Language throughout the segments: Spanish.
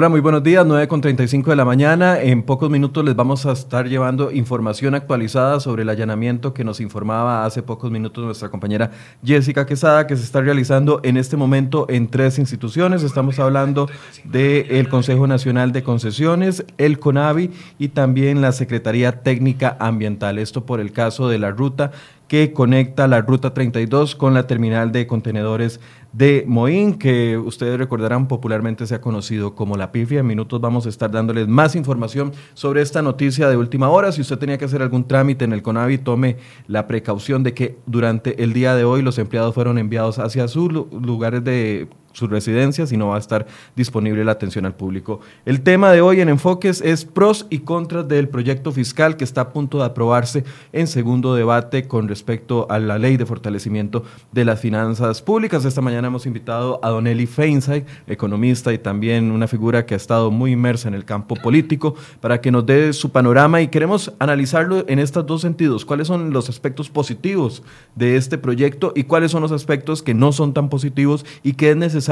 Hola, muy buenos días, 9 con 35 de la mañana. En pocos minutos les vamos a estar llevando información actualizada sobre el allanamiento que nos informaba hace pocos minutos nuestra compañera Jessica Quesada, que se está realizando en este momento en tres instituciones. Estamos hablando del Consejo Nacional de Concesiones, el CONAVI y también la Secretaría Técnica Ambiental. Esto por el caso de la ruta que conecta la Ruta 32 con la terminal de contenedores de Moín, que ustedes recordarán popularmente se ha conocido como la pifia. En minutos vamos a estar dándoles más información sobre esta noticia de última hora. Si usted tenía que hacer algún trámite en el CONAVI, tome la precaución de que durante el día de hoy los empleados fueron enviados hacia sus lugares de sus residencias y va a estar disponible la atención al público. El tema de hoy en Enfoques es pros y contras del proyecto fiscal que está a punto de aprobarse en segundo debate con respecto a la ley de fortalecimiento de las finanzas públicas. Esta mañana hemos invitado a Don Eli Feinsay, economista y también una figura que ha estado muy inmersa en el campo político, para que nos dé su panorama y queremos analizarlo en estos dos sentidos. ¿Cuáles son los aspectos positivos de este proyecto y cuáles son los aspectos que no son tan positivos y que es necesario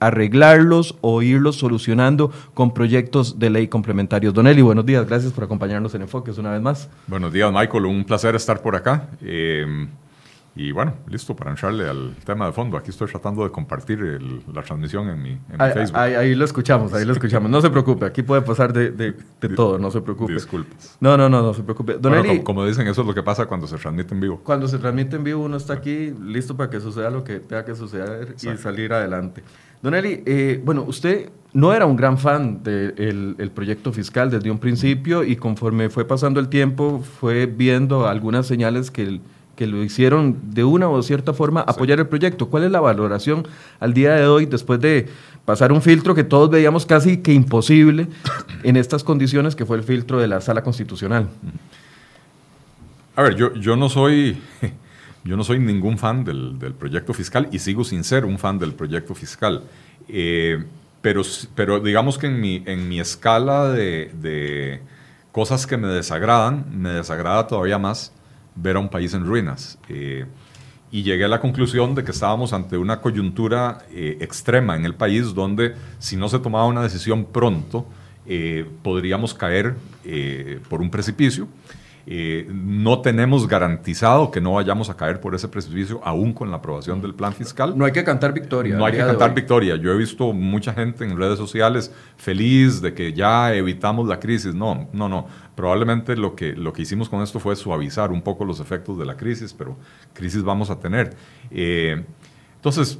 arreglarlos o irlos solucionando con proyectos de ley complementarios. Don Eli, buenos días, gracias por acompañarnos en Enfoques una vez más. Buenos días, Michael, un placer estar por acá. Eh, y bueno, listo para entrarle al tema de fondo. Aquí estoy tratando de compartir la transmisión en mi, Facebook. Ahí, lo escuchamos, ahí lo escuchamos. No se preocupe, aquí puede pasar de, todo, no se preocupe. Disculpas. No, no, no, no se preocupe. Don como, como, dicen, eso es lo que pasa cuando se transmite en vivo. Cuando se transmite en vivo, uno está aquí listo para que suceda lo que tenga que suceder y salir adelante. Don Eli, eh, bueno, usted no era un gran fan del proyecto fiscal desde un principio y conforme fue pasando el tiempo fue viendo algunas señales que... El, que lo hicieron de una o cierta forma apoyar el proyecto. ¿Cuál es la valoración al día de hoy después de pasar un filtro que todos veíamos casi que imposible en estas condiciones que fue el filtro de la sala constitucional? A ver, yo, yo no soy... Yo no soy ningún fan del, proyecto fiscal y sigo sin ser un fan del proyecto fiscal. Eh, pero, pero digamos que en mi, en mi escala de, de cosas que me desagradan, me desagrada todavía más ver a un país en ruinas. Eh, y llegué a la conclusión de que estábamos ante una coyuntura eh, extrema en el país donde si no se tomaba una decisión pronto, eh, podríamos caer por un precipicio. Eh, no tenemos garantizado que no vayamos a caer por ese precipicio aún con la aprobación del plan fiscal. No hay que cantar victoria. No hay que cantar victoria. Yo he visto mucha gente en redes sociales feliz de que ya evitamos la crisis. No, no, no. Probablemente lo que, lo que hicimos con esto fue suavizar un poco los efectos de la crisis, pero crisis vamos a tener. Eh, entonces,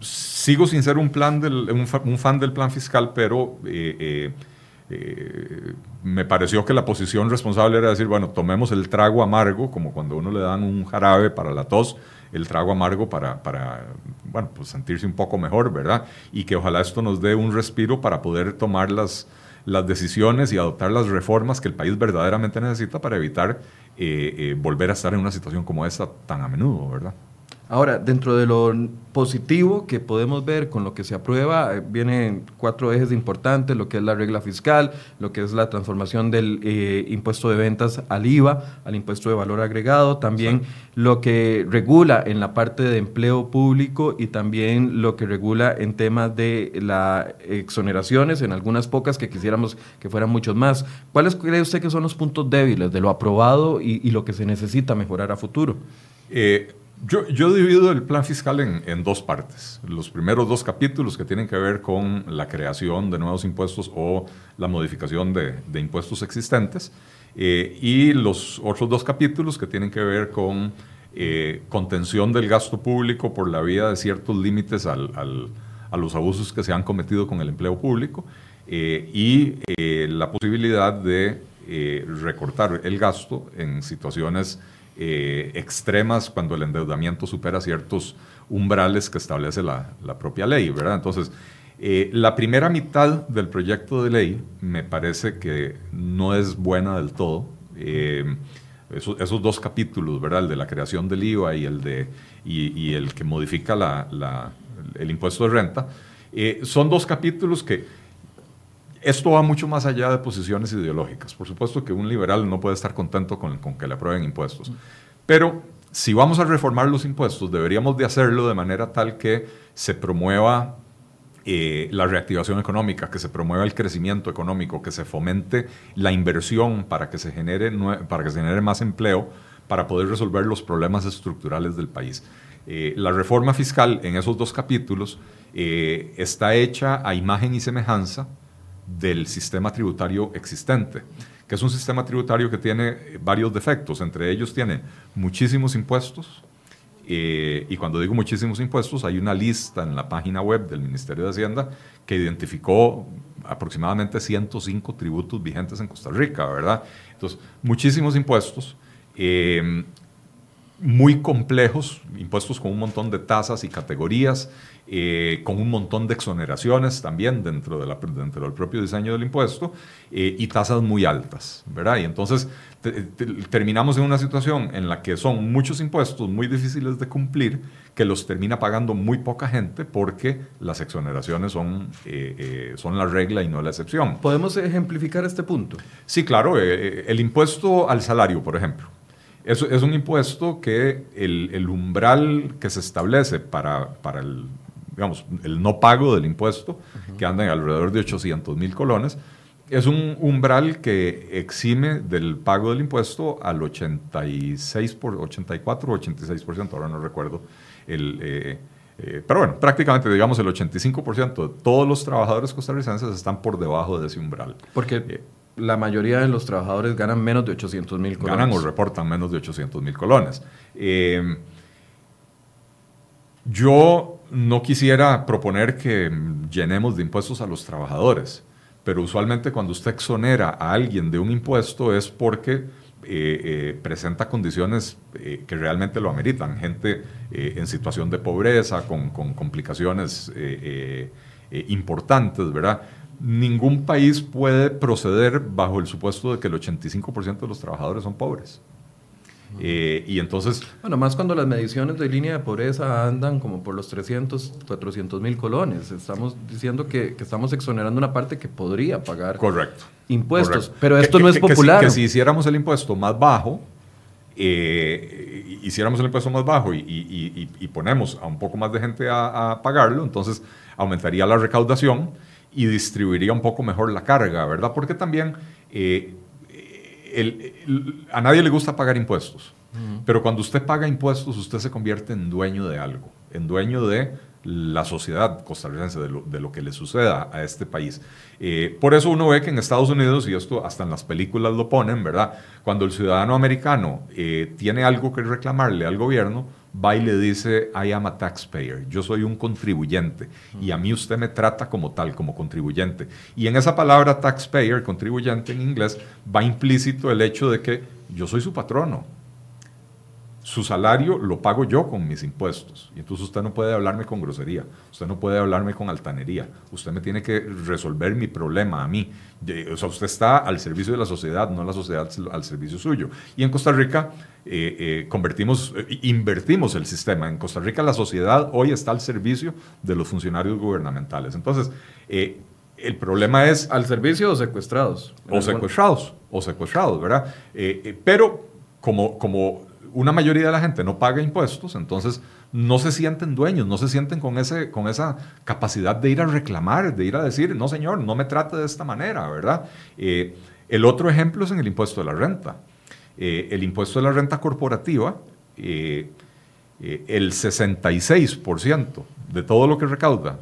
sigo sin ser un, plan un, fan del plan fiscal, pero... Eh, eh, me pareció que la posición responsable era decir, bueno, tomemos el trago amargo, como cuando uno le dan un jarabe para la tos, el trago amargo para, para bueno, pues sentirse un poco mejor, ¿verdad? Y que ojalá esto nos dé un respiro para poder tomar las, las decisiones y adoptar las reformas que el país verdaderamente necesita para evitar eh, eh, volver a estar en una situación como esta tan a menudo, ¿verdad? Ahora, dentro de lo positivo que podemos ver con lo que se aprueba, eh, vienen cuatro ejes importantes, lo que es la regla fiscal, lo que es la transformación del eh, impuesto de ventas al IVA, al impuesto de valor agregado, también lo que regula en la parte de empleo público y también lo que regula en temas de las exoneraciones, en algunas pocas que quisiéramos que fueran muchos más. ¿Cuáles cree usted que son los puntos débiles de lo aprobado y, y lo que se necesita mejorar a futuro? Eh, yo, yo divido el plan fiscal en, dos partes. Los primeros dos capítulos que tienen que ver con la creación de nuevos impuestos o la modificación de, impuestos existentes eh, y los otros dos capítulos que tienen que ver con eh, contención del gasto público por la vía de ciertos límites a los abusos que se han cometido con el empleo público eh, y la posibilidad de recortar el gasto en situaciones eh, extremas cuando el endeudamiento supera ciertos umbrales que establece la, propia ley, ¿verdad? Entonces, eh, la primera mitad del proyecto de ley me parece que no es buena del todo. Eh, esos, dos capítulos, ¿verdad? El de la creación del IVA y el, de, y, el que modifica el impuesto de renta, son dos capítulos que esto va mucho más allá de posiciones ideológicas. Por supuesto que un liberal no puede estar contento con, que le aprueben impuestos. Pero si vamos a reformar los impuestos, deberíamos de hacerlo de manera tal que se promueva eh, la reactivación económica, que se promueva el crecimiento económico, que se fomente la inversión para que se genere, para que se genere más empleo, para poder resolver los problemas estructurales del país. Eh, la reforma fiscal en esos dos capítulos eh, está hecha a imagen y semejanza del sistema tributario existente, que es un sistema tributario que tiene varios defectos, entre ellos tiene muchísimos impuestos, eh, y cuando digo muchísimos impuestos, hay una lista en la página web del Ministerio de Hacienda que identificó aproximadamente 105 tributos vigentes en Costa Rica, ¿verdad? Entonces, muchísimos impuestos. Eh, muy complejos, impuestos con un montón de tasas y categorías, eh, con un montón de exoneraciones también dentro, de la, dentro del propio diseño del impuesto eh, y tasas muy altas, ¿verdad? Y entonces terminamos en una situación en la que son muchos impuestos muy difíciles de cumplir que los termina pagando muy poca gente porque las exoneraciones son, eh, son la regla y no la excepción. ¿Podemos ejemplificar este punto? Sí, claro. el impuesto al salario, por ejemplo. Es, es un impuesto que el, el, umbral que se establece para, para el, digamos, el no pago del impuesto, que anda en alrededor de 800 mil colones, es un umbral que exime del pago del impuesto al 86 por, 84 o 86%, ahora no recuerdo el... Eh, eh, pero bueno, prácticamente digamos el 85% de todos los trabajadores costarricenses están por debajo de ese umbral. Porque eh, la mayoría de los trabajadores ganan menos de 800 mil colones. Ganan o reportan menos de 800 mil colones. Eh, yo no quisiera proponer que llenemos de impuestos a los trabajadores, pero usualmente cuando usted exonera a alguien de un impuesto es porque eh, eh, presenta condiciones que realmente lo ameritan. Gente en situación de pobreza, con, con complicaciones importantes, ¿verdad? Ningún país puede proceder bajo el supuesto de que el 85% de los trabajadores son pobres. Eh, y entonces... Bueno, más cuando las mediciones de línea de pobreza andan como por los 300, 400 mil colones. Estamos diciendo que, estamos exonerando una parte que podría pagar correcto, impuestos. Pero esto no es popular. Que si, hiciéramos el impuesto más bajo, eh, hiciéramos el impuesto más bajo y, ponemos a un poco más de gente a, a pagarlo, entonces aumentaría la recaudación y distribuiría un poco mejor la carga, ¿verdad? Porque también eh, a nadie le gusta pagar impuestos, pero cuando usted paga impuestos, usted se convierte en dueño de algo, en dueño de la sociedad costarricense, de lo, que le suceda a este país. Eh, por eso uno ve que en Estados Unidos, y esto hasta en las películas lo ponen, ¿verdad? Cuando el ciudadano americano eh, tiene algo que reclamarle al gobierno, va y le dice, I am a taxpayer, yo soy un contribuyente. Y a mí usted me trata como tal, como contribuyente. Y en esa palabra taxpayer, contribuyente en inglés, va implícito el hecho de que yo soy su patrono, su salario lo pago yo con mis impuestos. Y entonces usted no puede hablarme con grosería, usted no puede hablarme con altanería, usted me tiene que resolver mi problema a mí. O sea, usted está al servicio de la sociedad, no la sociedad al servicio suyo. Y en Costa Rica eh, eh, convertimos, eh, invertimos el sistema. En Costa Rica la sociedad hoy está al servicio de los funcionarios gubernamentales. Entonces, el problema es... ¿Al servicio o secuestrados? O secuestrados, o secuestrados, ¿verdad? pero como, como una mayoría de la gente no paga impuestos, entonces no se sienten dueños, no se sienten con, ese, con esa capacidad de ir a reclamar, de ir a decir, no señor, no me trate de esta manera, ¿verdad? Eh, el otro ejemplo es en el impuesto de la renta. Eh, el impuesto de la renta corporativa, eh, el 66% de todo lo que recauda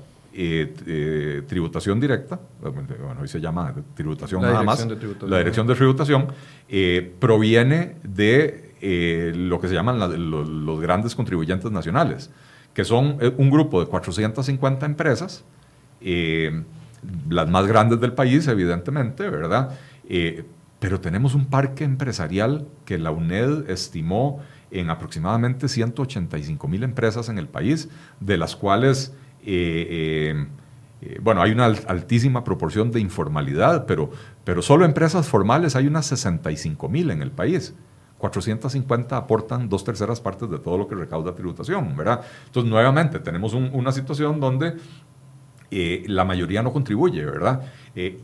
tributación directa, bueno, hoy se llama tributación nada más, la dirección de tributación, proviene de eh, lo que se llaman los, grandes contribuyentes nacionales, que son eh, un grupo de 450 empresas, eh, las más grandes del país, evidentemente, ¿verdad? pero tenemos un parque empresarial que la UNED estimó en aproximadamente 185 mil empresas en el país, de las cuales, bueno, hay una altísima proporción de informalidad, pero, pero solo empresas formales hay unas 65 mil en el país. 450 aportan dos terceras partes de todo lo que recauda tributación, ¿verdad? Entonces, nuevamente, tenemos una situación donde eh, la mayoría no contribuye, ¿verdad? Eh,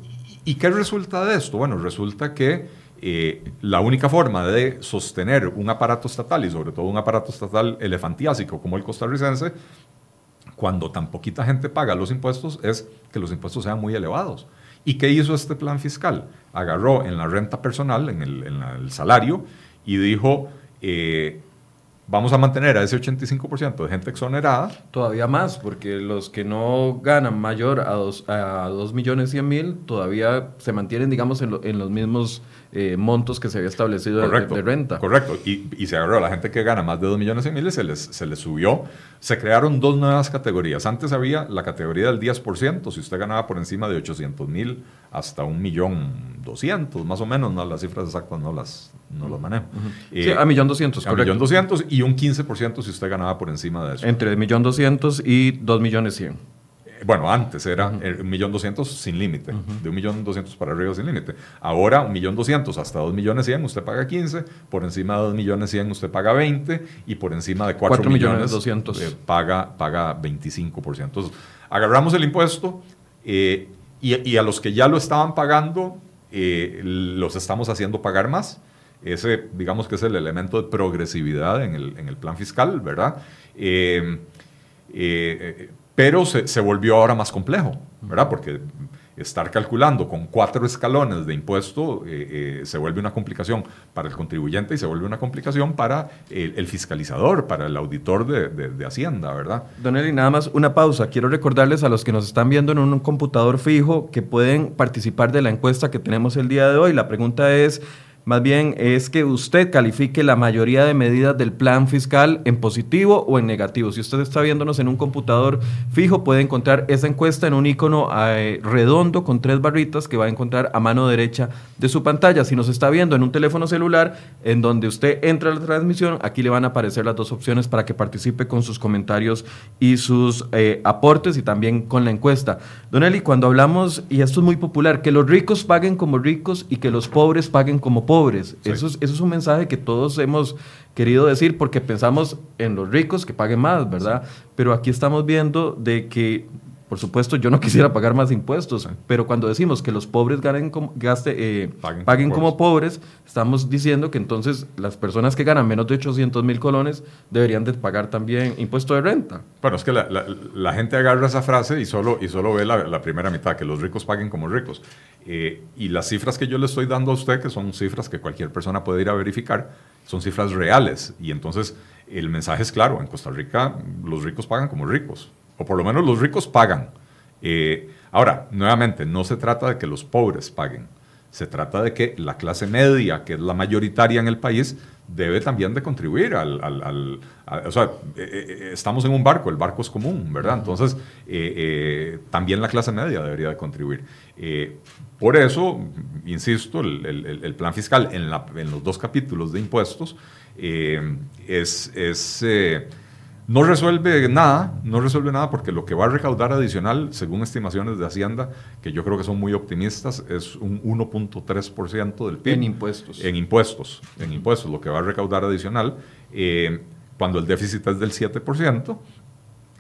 ¿Y qué resulta de esto? Bueno, resulta que eh, la única forma de sostener un aparato estatal, y sobre todo un aparato estatal elefantiásico como el costarricense, cuando tan poquita gente paga los impuestos es que los impuestos sean muy elevados. ¿Y qué hizo este plan fiscal? Agarró en la renta personal, en el, salario, y dijo, eh, vamos a mantener a ese 85% de gente exonerada. Todavía más, porque los que no ganan mayor a 2 a dos millones 100 mil todavía se mantienen, digamos, en, en los mismos eh, montos que se había establecido de, renta. Correcto, y, y, se agarró a la gente que gana más de 2 millones y mil se les, se les subió. Se crearon dos nuevas categorías. Antes había la categoría del 10%, si usted ganaba por encima de 800 mil hasta un millón 200, más o menos, no las cifras exactas no las, no las manejo. sí, a millón 200, A millón 200 y un 15% si usted ganaba por encima de eso. Entre millón 200 y 2 millones 100 bueno, antes era un millón doscientos sin límite, de un millón doscientos para arriba sin límite. Ahora, un millón doscientos hasta dos millones cien, usted paga 15, por encima de dos millones cien, usted paga 20, y por encima de cuatro millones doscientos eh, paga, paga 25%. Entonces, agarramos el impuesto eh, y, a los que ya lo estaban pagando, eh, los estamos haciendo pagar más. Ese, digamos que es el elemento de progresividad en el, en el plan fiscal, ¿verdad? Eh, pero se, volvió ahora más complejo, ¿verdad? Porque estar calculando con cuatro escalones de impuesto eh, eh, se vuelve una complicación para el contribuyente y se vuelve una complicación para el, fiscalizador, para el auditor de, Hacienda, ¿verdad? Don Eli, nada más una pausa. Quiero recordarles a los que nos están viendo en un computador fijo que pueden participar de la encuesta que tenemos el día de hoy. La pregunta es... Más bien es que usted califique la mayoría de medidas del plan fiscal en positivo o en negativo. Si usted está viéndonos en un computador fijo, puede encontrar esa encuesta en un icono eh, redondo con tres barritas que va a encontrar a mano derecha de su pantalla. Si nos está viendo en un teléfono celular, en donde usted entra a la transmisión, aquí le van a aparecer las dos opciones para que participe con sus comentarios y sus eh, aportes y también con la encuesta. Don Eli, cuando hablamos, y esto es muy popular, que los ricos paguen como ricos y que los pobres paguen como pobres pobres. Eso, es, eso es un mensaje que todos hemos querido decir porque pensamos en los ricos que paguen más, ¿verdad? Pero aquí estamos viendo de que por supuesto, yo no quisiera pagar más impuestos, pero cuando decimos que los pobres ganen como, gaste, eh, paguen, como pobres, estamos diciendo que entonces las personas que ganan menos de 800 mil colones deberían de pagar también impuesto de renta. Bueno, es que la, gente agarra esa frase y solo, y solo ve la, primera mitad, que los ricos paguen como ricos. Eh, y las cifras que yo le estoy dando a usted, que son cifras que cualquier persona puede ir a verificar, son cifras reales. Y entonces el mensaje es claro, en Costa Rica los ricos pagan como ricos o por lo menos los ricos pagan. Eh, ahora, nuevamente, no se trata de que los pobres paguen, se trata de que la clase media, que es la mayoritaria en el país, debe también de contribuir al... o sea, eh, eh, estamos en un barco, el barco es común, ¿verdad? Entonces, también la clase media debería de contribuir. por eso, insisto, el, plan fiscal en, en, los dos capítulos de impuestos es... es no resuelve nada, no resuelve nada porque lo que va a recaudar adicional, según estimaciones de Hacienda, que yo creo que son muy optimistas, es un 1.3% del PIB. En impuestos. En impuestos, en impuestos, lo que va a recaudar adicional, eh, cuando el déficit es del 7%.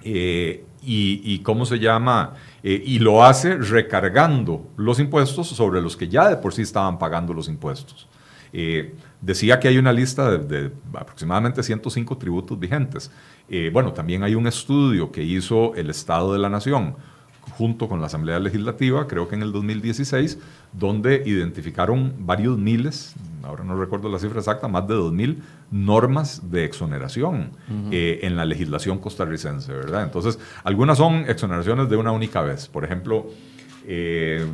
Eh, y, cómo se llama, eh, y lo hace recargando los impuestos sobre los que ya de por sí estaban pagando los impuestos. decía que hay una lista de, de aproximadamente 105 tributos vigentes. Eh, bueno, también hay un estudio que hizo el Estado de la Nación junto con la Asamblea Legislativa, creo que en el 2016, donde identificaron varios miles, ahora no recuerdo la cifra exacta, más de dos mil normas de exoneración eh, en la legislación costarricense, ¿verdad? Entonces, algunas son exoneraciones de una única vez. Por ejemplo, eh,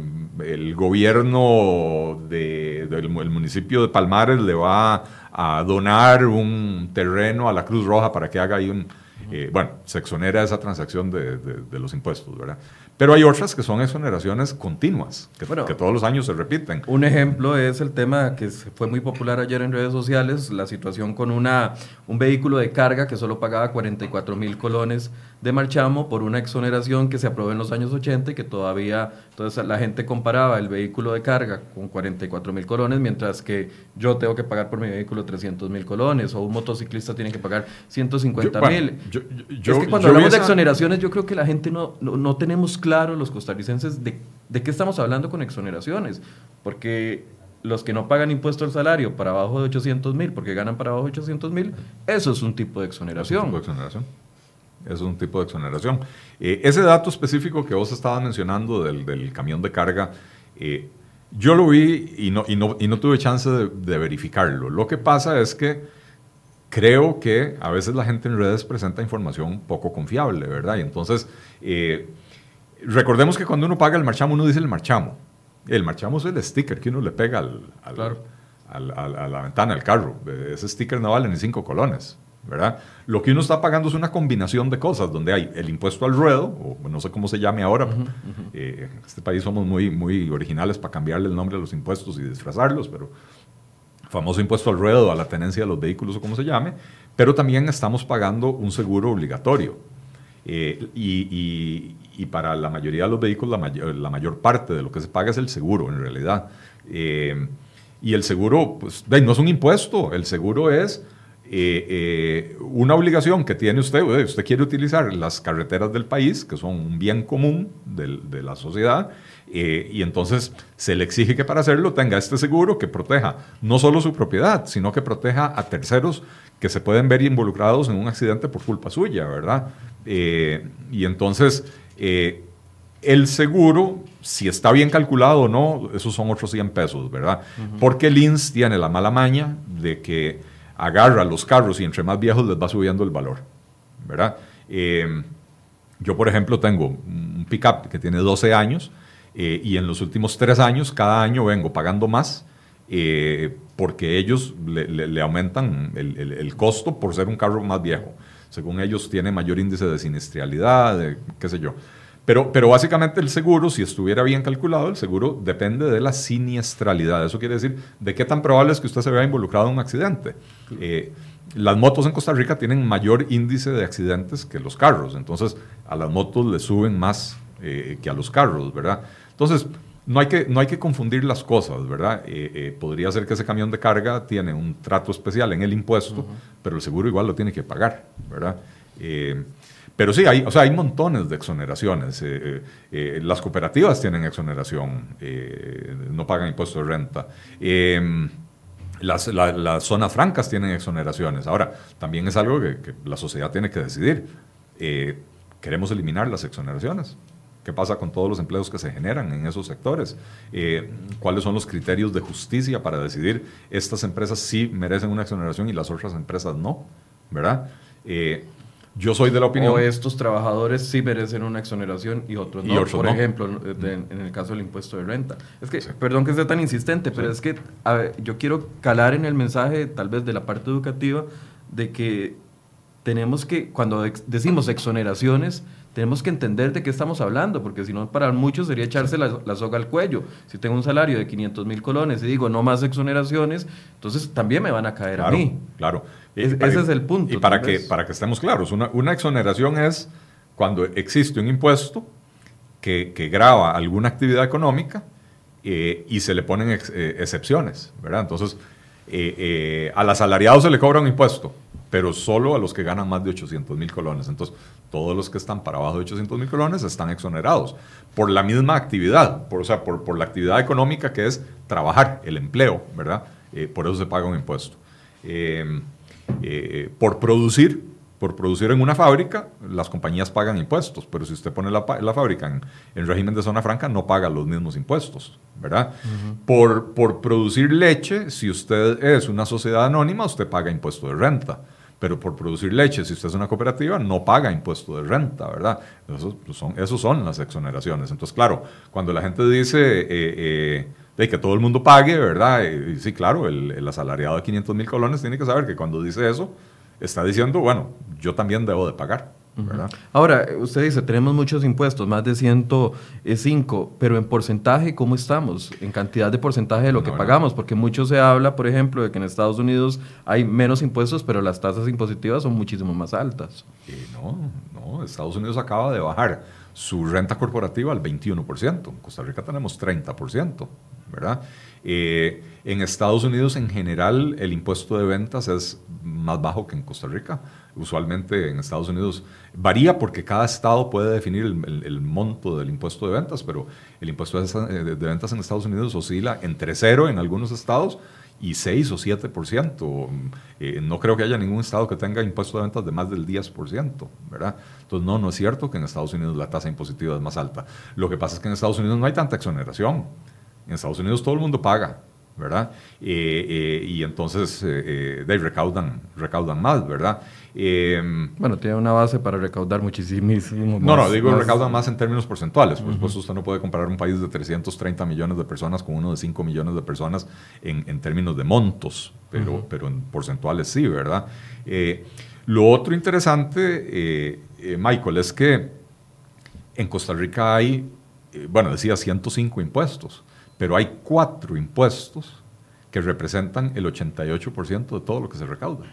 el gobierno del municipio de Palmares le va a donar un terreno a la Cruz Roja para que haga ahí un... Eh, bueno, se exonera esa transacción de, de, los impuestos, ¿verdad? Pero hay otras que son exoneraciones continuas, que, que, todos los años se repiten. Un ejemplo es el tema que fue muy popular ayer en redes sociales, la situación con una, un vehículo de carga que solo pagaba 44 mil colones de marchamo por una exoneración que se aprobó en los años 80 y que todavía, entonces la gente comparaba el vehículo de carga con 44 mil colones, mientras que yo tengo que pagar por mi vehículo 300 mil colones, o un motociclista tiene que pagar 150 mil. Es que cuando hablamos de exoneraciones, yo creo que la gente no, no, no tenemos claro los costarricenses de, de, qué estamos hablando con exoneraciones, porque los que no pagan impuesto al salario para abajo de 800 mil, porque ganan para abajo de 800 mil, eso es un tipo de exoneración. tipo de exoneración. es un tipo de exoneración. Eh, ese dato específico que vos estabas mencionando del, camión de carga, eh, yo lo vi y no, y no, tuve chance de, verificarlo. Lo que pasa es que creo que a veces la gente en redes presenta información poco confiable, ¿verdad? Y entonces, eh, recordemos que cuando uno paga el marchamo, uno dice el marchamo. El marchamo es el sticker que uno le pega al, a la ventana del carro. Ese sticker no vale ni cinco colones. ¿verdad? Lo que uno está pagando es una combinación de cosas, donde hay el impuesto al ruedo, o no sé cómo se llame ahora, eh, en este país somos muy, muy originales para cambiarle el nombre a los impuestos y disfrazarlos, pero famoso impuesto al ruedo, a la tenencia de los vehículos o como se llame, pero también estamos pagando un seguro obligatorio. Eh, y, para la mayoría de los vehículos, la, mayor, la mayor parte de lo que se paga es el seguro, en realidad. Eh, y el seguro, pues, no es un impuesto, el seguro es eh, eh, una obligación que tiene usted, usted quiere utilizar las carreteras del país, que son un bien común de, la sociedad, eh, y entonces se le exige que para hacerlo tenga este seguro que proteja no solo su propiedad, sino que proteja a terceros que se pueden ver involucrados en un accidente por culpa suya, ¿verdad? y entonces, el seguro, si está bien calculado o no, esos son otros 100 pesos, ¿verdad? Porque el INS tiene la mala maña de que agarra los carros y entre más viejos les va subiendo el valor, ¿verdad? Eh, yo, por ejemplo, tengo un pickup que tiene 12 años eh, y en los últimos tres años, cada año vengo pagando más eh, porque ellos le, aumentan el, costo por ser un carro más viejo. Según ellos, tiene mayor índice de siniestralidad, qué sé yo. Pero, pero básicamente el seguro, si estuviera bien calculado, el seguro depende de la siniestralidad. Eso quiere decir de qué tan probable es que usted se vea involucrado en un accidente. Eh, las motos en Costa Rica tienen mayor índice de accidentes que los carros, entonces a las motos le suben más eh, que a los carros, ¿verdad? Entonces, no hay que, no hay que confundir las cosas, ¿verdad? Eh, podría ser que ese camión de carga tiene un trato especial en el impuesto, pero el seguro igual lo tiene que pagar, ¿verdad? Pero sí, hay, o sea, hay montones de exoneraciones. Eh, eh, eh, las cooperativas tienen exoneración, no pagan impuestos de renta. Em, las, zonas francas tienen exoneraciones. Ahora, también es algo que, la sociedad tiene que decidir. ¿Queremos eliminar las exoneraciones? ¿Qué pasa con todos los empleos que se generan en esos sectores? ¿Cuáles son los criterios de justicia para decidir estas empresas sí merecen una exoneración y las otras empresas no? ¿Verdad? Yo soy de la opinión. O estos trabajadores sí merecen una exoneración y otros no. por ejemplo, en, el caso del impuesto de renta. Es que, perdón que sea tan insistente, pero es que yo quiero calar en el mensaje, tal vez de la parte educativa, de que tenemos que, cuando decimos exoneraciones, tenemos que entender de qué estamos hablando, porque si no, para muchos sería echarse la, soga al cuello. Si tengo un salario de 500 mil colones y digo no más exoneraciones, entonces también me van a caer a mí. Claro, ese es el punto. Y para que, para que estemos claros, una, una, exoneración es cuando existe un impuesto que, que grava alguna actividad económica eh, y se le ponen eh, excepciones, ¿verdad? Entonces, eh, al asalariado se le cobra un impuesto, pero solo a los que ganan más de 800 mil colones. Entonces, todos los que están para abajo de 800 mil colones están exonerados por la misma actividad, por, o sea, por, por la actividad económica que es trabajar, el empleo, ¿verdad? por eso se paga un impuesto. Eh, por producir, por producir en una fábrica, las compañías pagan impuestos, pero si usted pone la, fábrica en, régimen de zona franca, no paga los mismos impuestos, ¿verdad? por, por producir leche, si usted es una sociedad anónima, usted paga impuesto de renta pero por producir leche, si usted es una cooperativa, no paga impuesto de renta, ¿verdad? Pues, son, esos son las exoneraciones. Entonces, claro, cuando la gente dice eh, eh, de que todo el mundo pague, ¿verdad? Y, sí, claro, el, el, asalariado de 500 mil colones tiene que saber que cuando dice eso, está diciendo, bueno, yo también debo de pagar. Ahora, usted dice, tenemos muchos impuestos, más de 105, pero en porcentaje, ¿cómo estamos? En cantidad de porcentaje de lo que pagamos, porque mucho se habla, por ejemplo, de que en Estados Unidos hay menos impuestos, pero las tasas impositivas son muchísimo más altas. no, no, Estados Unidos acaba de bajar su renta corporativa al 21%, en Costa Rica tenemos 30%, ¿verdad? Eh, en Estados Unidos en general el impuesto de ventas es más bajo que en Costa Rica. Usualmente en Estados Unidos varía porque cada estado puede definir el, monto del impuesto de ventas, pero el impuesto de, ventas en Estados Unidos oscila entre cero en algunos estados y 6 o 7%. Eh, no creo que haya ningún estado que tenga impuestos de ventas de más del 10%, ¿verdad? Entonces, no, no es cierto que en Estados Unidos la tasa impositiva es más alta. Lo que pasa es que en Estados Unidos no hay tanta exoneración. En Estados Unidos todo el mundo paga. ¿Verdad? Eh, eh, y entonces eh, eh recaudan, recaudan más, ¿verdad? bueno, tiene una base para recaudar muchísimo. No, no, digo recaudan más en términos porcentuales. Por supuesto, usted no puede comparar un país de 330 millones de personas con uno de 5 millones de personas en, en términos de montos, pero, pero en porcentuales sí, ¿verdad? lo otro interesante, Michael, es que en Costa Rica hay, bueno, decía 105 impuestos pero hay cuatro impuestos que representan el 88% de todo lo que se recauda.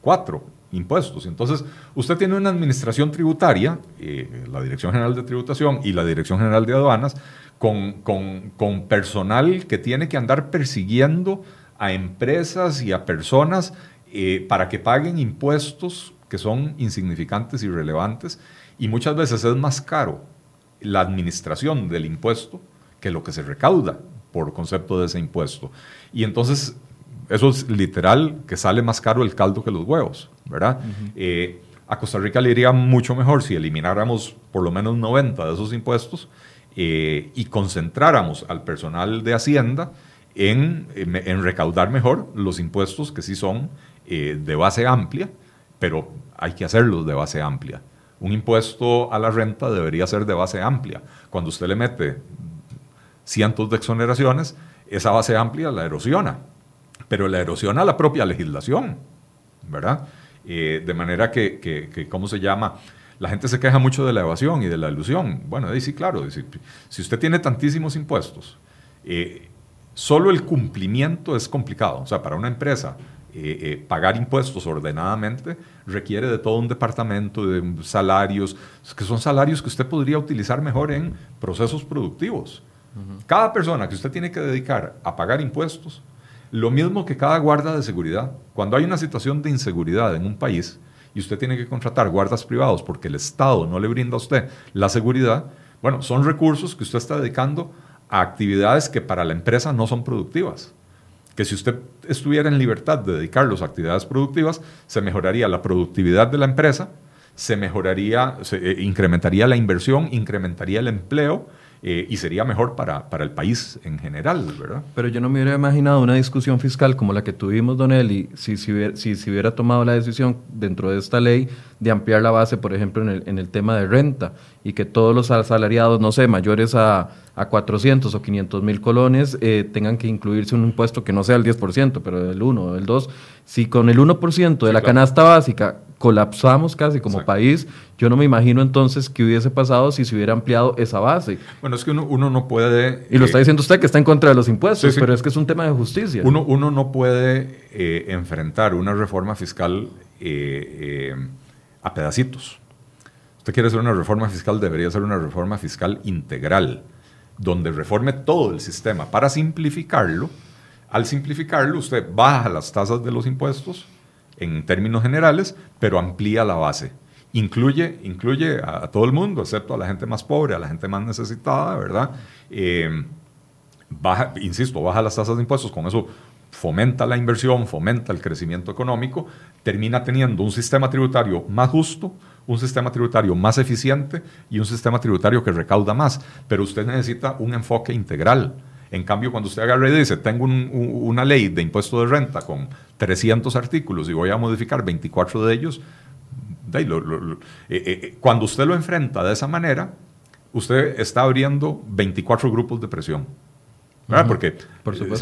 Cuatro impuestos. Entonces, usted tiene una administración tributaria, eh, la Dirección General de Tributación y la Dirección General de Aduanas, con, con, personal que tiene que andar persiguiendo a empresas y a personas eh, para que paguen impuestos que son insignificantes y relevantes, y muchas veces es más caro la administración del impuesto que lo que se recauda por concepto de ese impuesto. Y entonces, eso es literal que sale más caro el caldo que los huevos, ¿verdad? Eh, a Costa Rica le iría mucho mejor si elimináramos por lo menos 90 de esos impuestos eh, y concentráramos al personal de Hacienda en, en, recaudar mejor los impuestos que sí son eh, de base amplia, pero hay que hacerlos de base amplia. Un impuesto a la renta debería ser de base amplia. Cuando usted le mete cientos de exoneraciones, esa base amplia la erosiona, pero la erosiona la propia legislación, ¿verdad? Eh, de manera que, ¿cómo se llama? La gente se queja mucho de la evasión y de la ilusión. Bueno, sí, claro, si usted tiene tantísimos impuestos, eh, solo el cumplimiento es complicado. O sea, para una empresa eh, pagar impuestos ordenadamente requiere de todo un departamento de salarios, que son salarios que usted podría utilizar mejor en procesos productivos. Cada persona que usted tiene que dedicar a pagar impuestos, lo mismo que cada guarda de seguridad. Cuando hay una situación de inseguridad en un país y usted tiene que contratar guardas privados porque el Estado no le brinda a usted la seguridad, bueno, son recursos que usted está dedicando a actividades que para la empresa no son productivas. Que si usted estuviera en libertad de dedicarlos a actividades productivas, se mejoraría la productividad de la empresa, se mejoraría, se eh, incrementaría la inversión, incrementaría el empleo eh, y sería mejor para, para, el país en general, ¿verdad? Pero yo no me hubiera imaginado una discusión fiscal como la que tuvimos, Don Eli, si se si, si, hubiera tomado la decisión dentro de esta ley de ampliar la base, por ejemplo, en el, en el tema de renta y que todos los asalariados, no sé, mayores a, a 400 o 500 mil colones eh, tengan que incluirse un impuesto que no sea el 10%, pero del 1 o del 2. Si con el 1% de la canasta básica colapsamos casi como país, yo no me imagino entonces qué hubiese pasado si se hubiera ampliado esa base. Bueno, es que uno, uno no puede... Y lo está eh, diciendo usted que está en contra de los impuestos, pero es que es un tema de justicia. Uno, uno no puede eh, enfrentar una reforma fiscal a pedacitos. Usted quiere hacer una reforma fiscal, debería ser una reforma fiscal integral donde reforme todo el sistema para simplificarlo. Al simplificarlo, usted baja las tasas de los impuestos en términos generales, pero amplía la base. Incluye, incluye a, todo el mundo, excepto a la gente más pobre, a la gente más necesitada, ¿verdad? Eh, baja, insisto, baja las tasas de impuestos, con eso fomenta la inversión, fomenta el crecimiento económico, termina teniendo un sistema tributario más justo, un sistema tributario más eficiente y un sistema tributario que recauda más. Pero usted necesita un enfoque integral. En cambio, cuando usted agarra y dice, tengo una ley de impuesto de renta con 300 artículos y voy a modificar 24 de ellos, eh, eh, eh, cuando usted lo enfrenta de esa manera, usted está abriendo 24 grupos de presión. Porque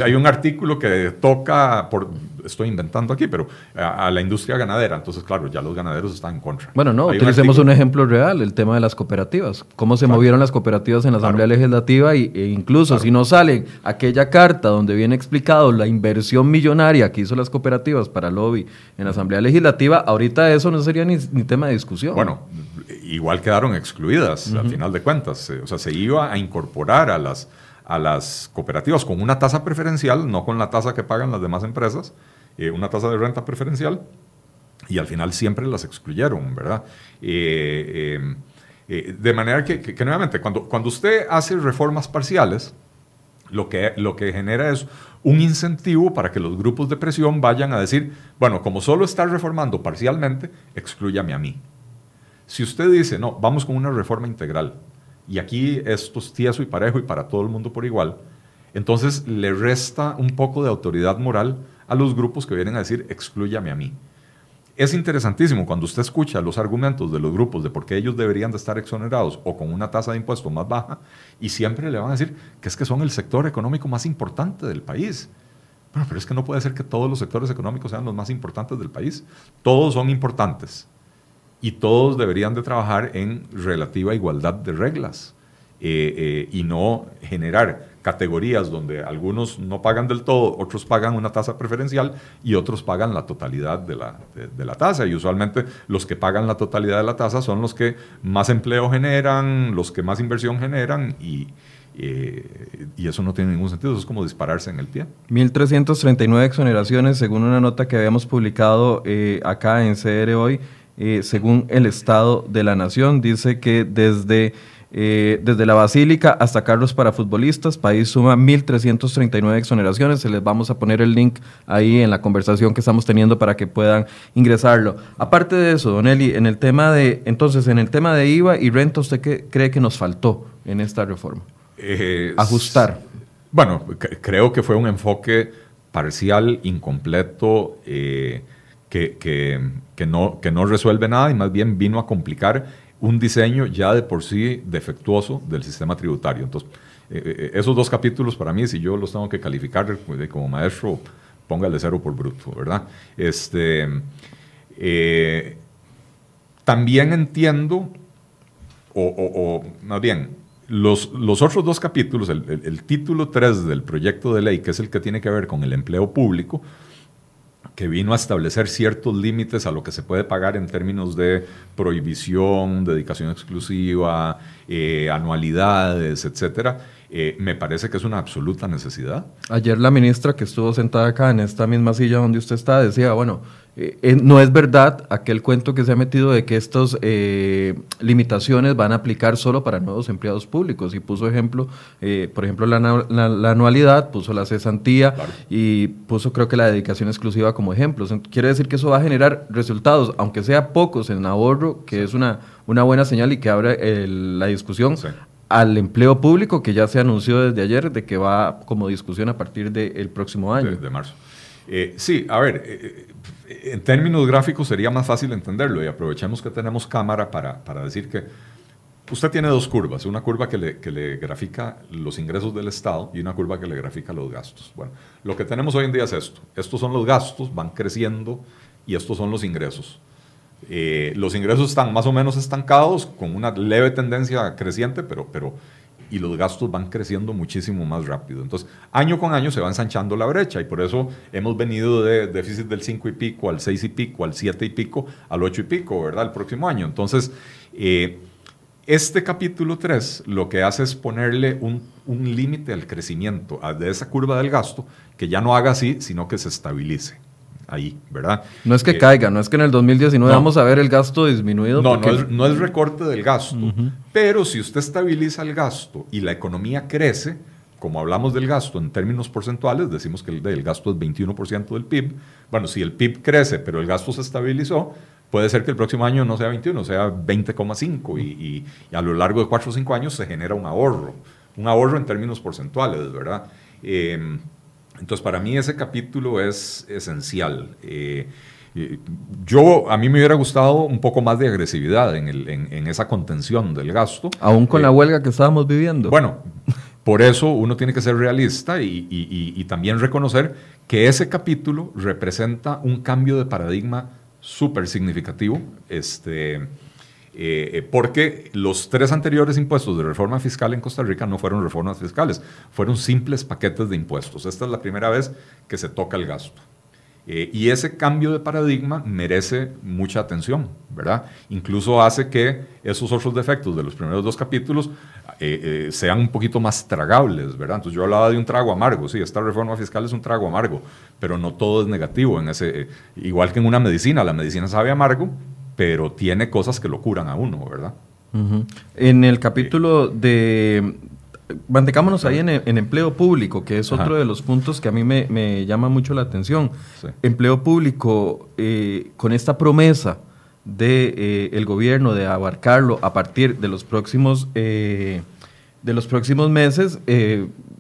hay un artículo que toca, por, estoy inventando aquí, pero a, la industria ganadera. Entonces, claro, ya los ganaderos están en contra. Bueno, no, utilicemos un, ejemplo real, el tema de las cooperativas. Cómo se movieron las cooperativas en la Asamblea Legislativa y, e incluso si no sale aquella carta donde viene explicado la inversión millonaria que hizo las cooperativas para lobby en la Asamblea Legislativa, ahorita eso no sería ni, tema de discusión. Bueno, igual quedaron excluidas al final de cuentas. O sea, se iba a incorporar a las a las cooperativas con una tasa preferencial, no con la tasa que pagan las demás empresas, eh, una tasa de renta preferencial, y al final siempre las excluyeron, ¿verdad? Eh, eh, de manera que, nuevamente, cuando, cuando usted hace reformas parciales, lo que, lo que genera es un incentivo para que los grupos de presión vayan a decir, bueno, como solo está reformando parcialmente, excluyame a mí. Si usted dice, no, vamos con una reforma integral, y aquí esto es tieso y parejo y para todo el mundo por igual, entonces le resta un poco de autoridad moral a los grupos que vienen a decir, excluyame a mí. Es interesantísimo cuando usted escucha los argumentos de los grupos de por qué ellos deberían de estar exonerados o con una tasa de impuesto más baja y siempre le van a decir que es que son el sector económico más importante del país. Bueno, pero es que no puede ser que todos los sectores económicos sean los más importantes del país. Todos son importantes y todos deberían de trabajar en relativa igualdad de reglas eh, eh, y no generar categorías donde algunos no pagan del todo, otros pagan una tasa preferencial y otros pagan la totalidad de la, de, la tasa. Y usualmente los que pagan la totalidad de la tasa son los que más empleo generan, los que más inversión generan y, eh, y eso no tiene ningún sentido, eso es como dispararse en el pie. 1.339 exoneraciones según una nota que habíamos publicado acá en CR hoy, eh, según el Estado de la Nación, dice que desde eh, desde la Basílica hasta Carlos para futbolistas, país suma 1.339 exoneraciones. Se les vamos a poner el link ahí en la conversación que estamos teniendo para que puedan ingresarlo. Aparte de eso, Don Eli, en el tema de, entonces, en el tema de IVA y renta, ¿usted qué cree que nos faltó en esta reforma? Eh, Ajustar. Bueno, creo que fue un enfoque parcial, incompleto, eh, que, que, no, que no resuelve nada y más bien vino a complicar un diseño ya de por sí defectuoso del sistema tributario. Entonces, eh, eh, esos dos capítulos para mí, si yo los tengo que calificar como maestro, póngale cero por bruto, ¿verdad? Este, eh, también entiendo, o, más bien, los, los, otros dos capítulos, el, el título 3 del proyecto de ley, que es el que tiene que ver con el empleo público, que vino a establecer ciertos límites a lo que se puede pagar en términos de prohibición, dedicación exclusiva, eh, anualidades, etcétera, eh, me parece que es una absoluta necesidad. Ayer la ministra que estuvo sentada acá en esta misma silla donde usted está decía, bueno, eh, eh, no es verdad aquel cuento que se ha metido de que estas eh, limitaciones van a aplicar solo para nuevos empleados públicos. Y puso ejemplo, por ejemplo, la, anualidad, puso la cesantía y puso creo que la dedicación exclusiva como ejemplos. Quiere decir que eso va a generar resultados, aunque sea pocos en ahorro, que es una, una buena señal y que abre la discusión. Al empleo público que ya se anunció desde ayer de que va como discusión a partir del próximo año. De, marzo. sí, a ver, en términos gráficos sería más fácil entenderlo y aprovechemos que tenemos cámara para, para decir que usted tiene dos curvas, una curva que le, que le, grafica los ingresos del Estado y una curva que le grafica los gastos. Bueno, lo que tenemos hoy en día es esto. Estos son los gastos, van creciendo y estos son los ingresos. Eh, los ingresos están más o menos estancados con una leve tendencia creciente, pero, pero y los gastos van creciendo muchísimo más rápido. Entonces, año con año se va ensanchando la brecha y por eso hemos venido de déficit del 5 y pico al 6 y pico, al 7 y pico, al 8 y pico, ¿verdad? El próximo año. Entonces, eh, este capítulo 3 lo que hace es ponerle un, un límite al crecimiento de esa curva del gasto, que ya no haga así, sino que se estabilice ahí, ¿verdad? No es que eh, caiga, no es que en el 2019 vamos a ver el gasto disminuido. No, no, es, recorte del gasto, pero si usted estabiliza el gasto y la economía crece, como hablamos del gasto en términos porcentuales, decimos que el, gasto es 21% del PIB, bueno, si el PIB crece pero el gasto se estabilizó, puede ser que el próximo año no sea 21, sea 20,5 y, a lo largo de 4 o 5 años se genera un ahorro, un ahorro en términos porcentuales, ¿verdad? Eh, entonces, para mí ese capítulo es esencial. Eh, yo, a mí me hubiera gustado un poco más de agresividad en, el, en, esa contención del gasto. Aún con la eh, huelga que estábamos viviendo. Bueno, por eso uno tiene que ser realista y, y, también reconocer que ese capítulo representa un cambio de paradigma súper significativo. Este, eh, eh, porque los tres anteriores impuestos de reforma fiscal en Costa Rica no fueron reformas fiscales, fueron simples paquetes de impuestos. Esta es la primera vez que se toca el gasto. Eh, y ese cambio de paradigma merece mucha atención, ¿verdad? Incluso hace que esos otros defectos de los primeros dos capítulos sean un poquito más tragables, ¿verdad? Entonces yo hablaba de un trago amargo, sí, esta reforma fiscal es un trago amargo, pero no todo es negativo en ese, igual que en una medicina, la medicina sabe amargo, pero tiene cosas que lo curan a uno, ¿verdad? En el capítulo de mantecámonos ahí en, empleo público, que es otro de los puntos que a mí me, llama mucho la atención. Empleo público, eh, con esta promesa del de, eh, gobierno de abarcarlo a partir de los próximos, de los próximos meses,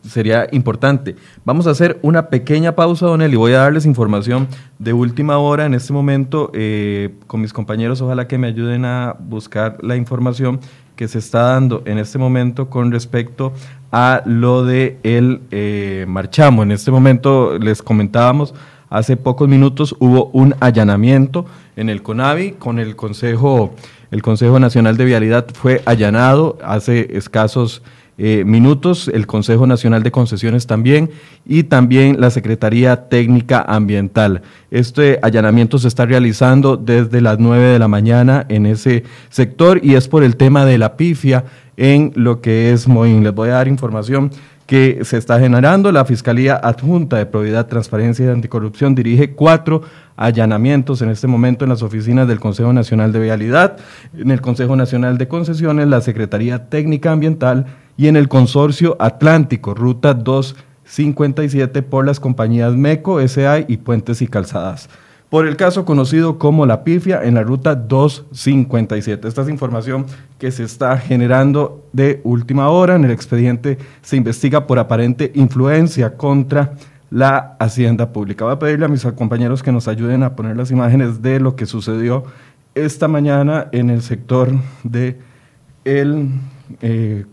sería importante. Vamos a hacer una pequeña pausa, Don Eli. Voy a darles información de última hora en este momento eh, con mis compañeros. Ojalá que me ayuden a buscar la información que se está dando en este momento con respecto a lo de el eh, marchamo. En este momento les comentábamos, hace pocos minutos hubo un allanamiento en el CONAVI con el Consejo, el Consejo Nacional de Vialidad fue allanado hace escasos eh, minutos, el Consejo Nacional de Concesiones también y también la Secretaría Técnica Ambiental. Este allanamiento se está realizando desde las 9 de la mañana en ese sector y es por el tema de la pifia en lo que es Moín. Les voy a dar información que se está generando. La Fiscalía Adjunta de Probidad, Transparencia y Anticorrupción dirige cuatro allanamientos en este momento en las oficinas del Consejo Nacional de Vialidad, en el Consejo Nacional de Concesiones, la Secretaría Técnica Ambiental y en el Consorcio Atlántico, Ruta 257 por las compañías MECO, SAI y Puentes y Calzadas. Por el caso conocido como la pifia en la ruta 257. Esta es información que se está generando de última hora. En el expediente se investiga por aparente influencia contra la hacienda pública. Voy a pedirle a mis compañeros que nos ayuden a poner las imágenes de lo que sucedió esta mañana en el sector de el eh.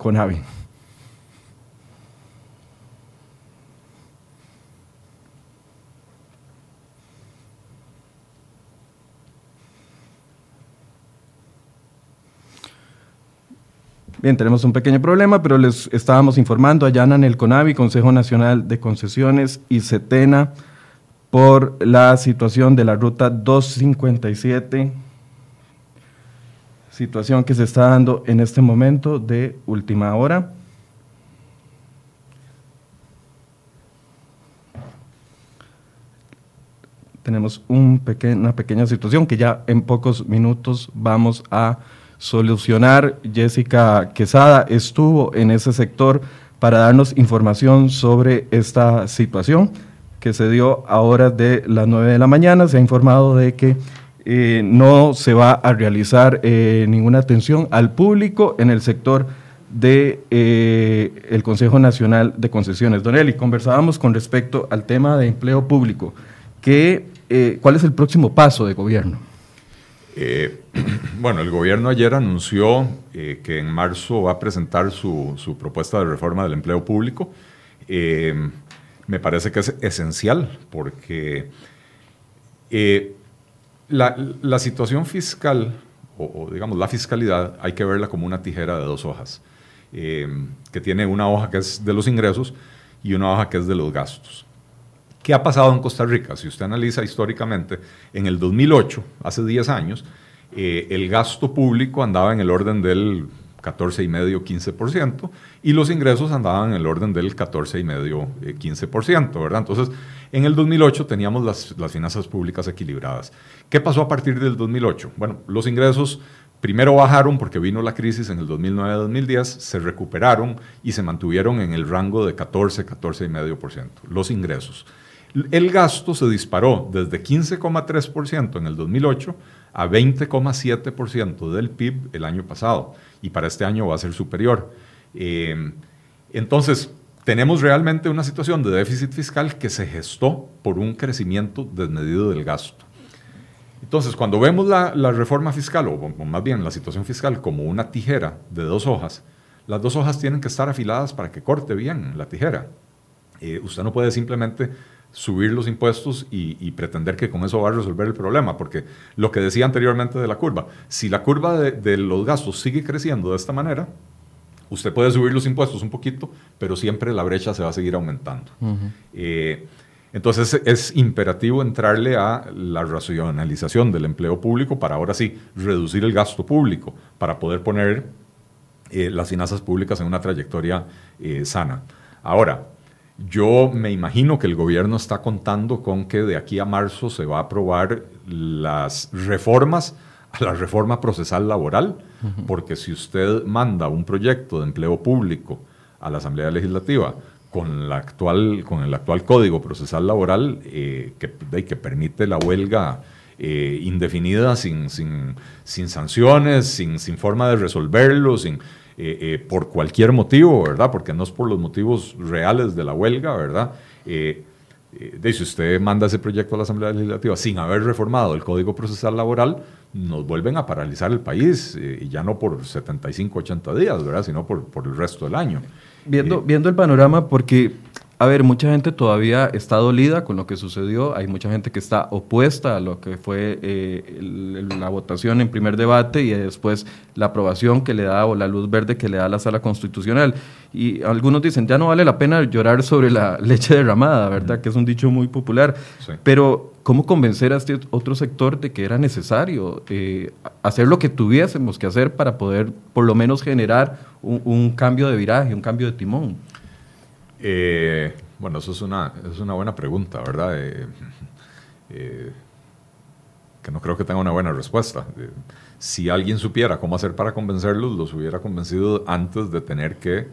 Bien, tenemos un pequeño problema, pero les estábamos informando, allanan el CONAVI, Consejo Nacional de Concesiones y CETENA por la situación de la ruta 257 situación que se está dando en este momento de última hora. Tenemos un una pequeña situación que ya en pocos minutos vamos a solucionar. Jessica Quesada estuvo en ese sector para darnos información sobre esta situación que se dio a horas de las 9 de la mañana. Se ha informado de que eh, no se va a realizar eh, ninguna atención al público en el sector del de, eh, Consejo Nacional de Concesiones. Don Eli, conversábamos con respecto al tema de empleo público. ¿Cuál es el próximo paso de gobierno? bueno, el gobierno ayer anunció que en marzo va a presentar su, su, propuesta de reforma del empleo público. me parece que es esencial porque la, situación fiscal, o, digamos la fiscalidad, hay que verla como una tijera de dos hojas, eh, que tiene una hoja que es de los ingresos y una hoja que es de los gastos. ¿Qué ha pasado en Costa Rica? Si usted analiza históricamente, en el 2008, hace 10 años, eh, el gasto público andaba en el orden del 14,5-15%, y los ingresos andaban en el orden del 14,5-15%, ¿verdad? Entonces, en el 2008 teníamos las, las, finanzas públicas equilibradas. ¿Qué pasó a partir del 2008? Bueno, los ingresos primero bajaron porque vino la crisis en el 2009-2010, se recuperaron y se mantuvieron en el rango de 14, 14,5%, los ingresos. El gasto se disparó desde 15,3% en el 2008 a 20,7% del PIB el año pasado y para este año va a ser superior. Eh, entonces, tenemos realmente una situación de déficit fiscal que se gestó por un crecimiento desmedido del gasto. Entonces, cuando vemos la, reforma fiscal, o, más bien la situación fiscal, como una tijera de dos hojas, las dos hojas tienen que estar afiladas para que corte bien la tijera. Eh, usted no puede simplemente subir los impuestos y, pretender que con eso va a resolver el problema, porque lo que decía anteriormente de la curva, si la curva de, los gastos sigue creciendo de esta manera, usted puede subir los impuestos un poquito, pero siempre la brecha se va a seguir aumentando. Eh, entonces es imperativo entrarle a la racionalización del empleo público para ahora sí reducir el gasto público, para poder poner eh, las finanzas públicas en una trayectoria eh, sana. Ahora, yo me imagino que el gobierno está contando con que de aquí a marzo se va a aprobar las reformas a la reforma procesal laboral, porque si usted manda un proyecto de empleo público a la Asamblea Legislativa con, la actual, con el actual Código Procesal Laboral que, que permite la huelga eh, indefinida, sin, sin, sin sanciones, sin, sin, forma de resolverlo, sin, eh, eh, por cualquier motivo, ¿verdad? Porque no es por los motivos reales de la huelga, ¿verdad? de si usted manda ese proyecto a la Asamblea Legislativa sin haber reformado el Código Procesal Laboral, nos vuelven a paralizar el país, y ya no por 75, 80 días, ¿verdad? Sino por, por el resto del año. Viendo, viendo el panorama, porque a ver, mucha gente todavía está dolida con lo que sucedió, hay mucha gente que está opuesta a lo que fue eh, la votación en primer debate y después la aprobación que le da o la luz verde que le da la sala constitucional. Y algunos dicen, ya no vale la pena llorar sobre la leche derramada, ¿verdad? Que es un dicho muy popular. Pero, ¿cómo convencer a este otro sector de que era necesario eh, hacer lo que tuviésemos que hacer para poder por lo menos generar un cambio de viraje, un cambio de timón? Eh, bueno, eso es una, es una buena pregunta, ¿verdad? Eh, eh, que no creo que tenga una buena respuesta. si alguien supiera cómo hacer para convencerlos, los hubiera convencido antes de tener que,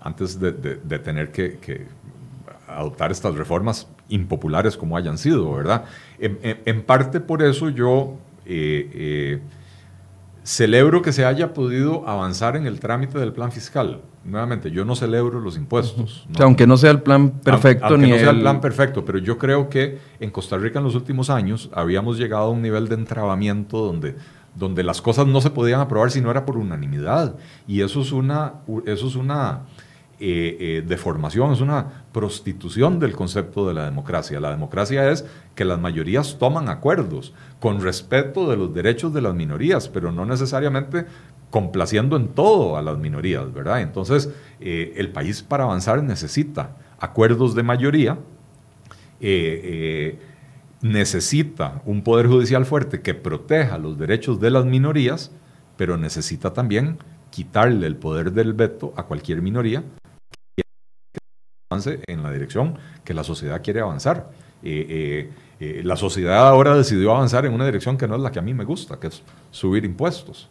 antes de, tener que, adoptar estas reformas impopulares como hayan sido, ¿verdad? En, parte por eso yo celebro que se haya podido avanzar en el trámite del plan fiscal nuevamente, yo no celebro los impuestos. aunque no sea el plan perfecto. Aunque ni no sea el plan perfecto, pero yo creo que en Costa Rica en los últimos años habíamos llegado a un nivel de entrabamiento donde, donde las cosas no se podían aprobar si no era por unanimidad. Y eso es una, eso es una eh, eh, deformación, es una prostitución del concepto de la democracia. La democracia es que las mayorías toman acuerdos con respeto de los derechos de las minorías, pero no necesariamente complaciendo en todo a las minorías, ¿verdad? Entonces, eh, el país para avanzar necesita acuerdos de mayoría, eh, eh, necesita un poder judicial fuerte que proteja los derechos de las minorías, pero necesita también quitarle el poder del veto a cualquier minoría avance en la dirección que la sociedad quiere avanzar. la sociedad ahora decidió avanzar en una dirección que no es la que a mí me gusta, que es subir impuestos.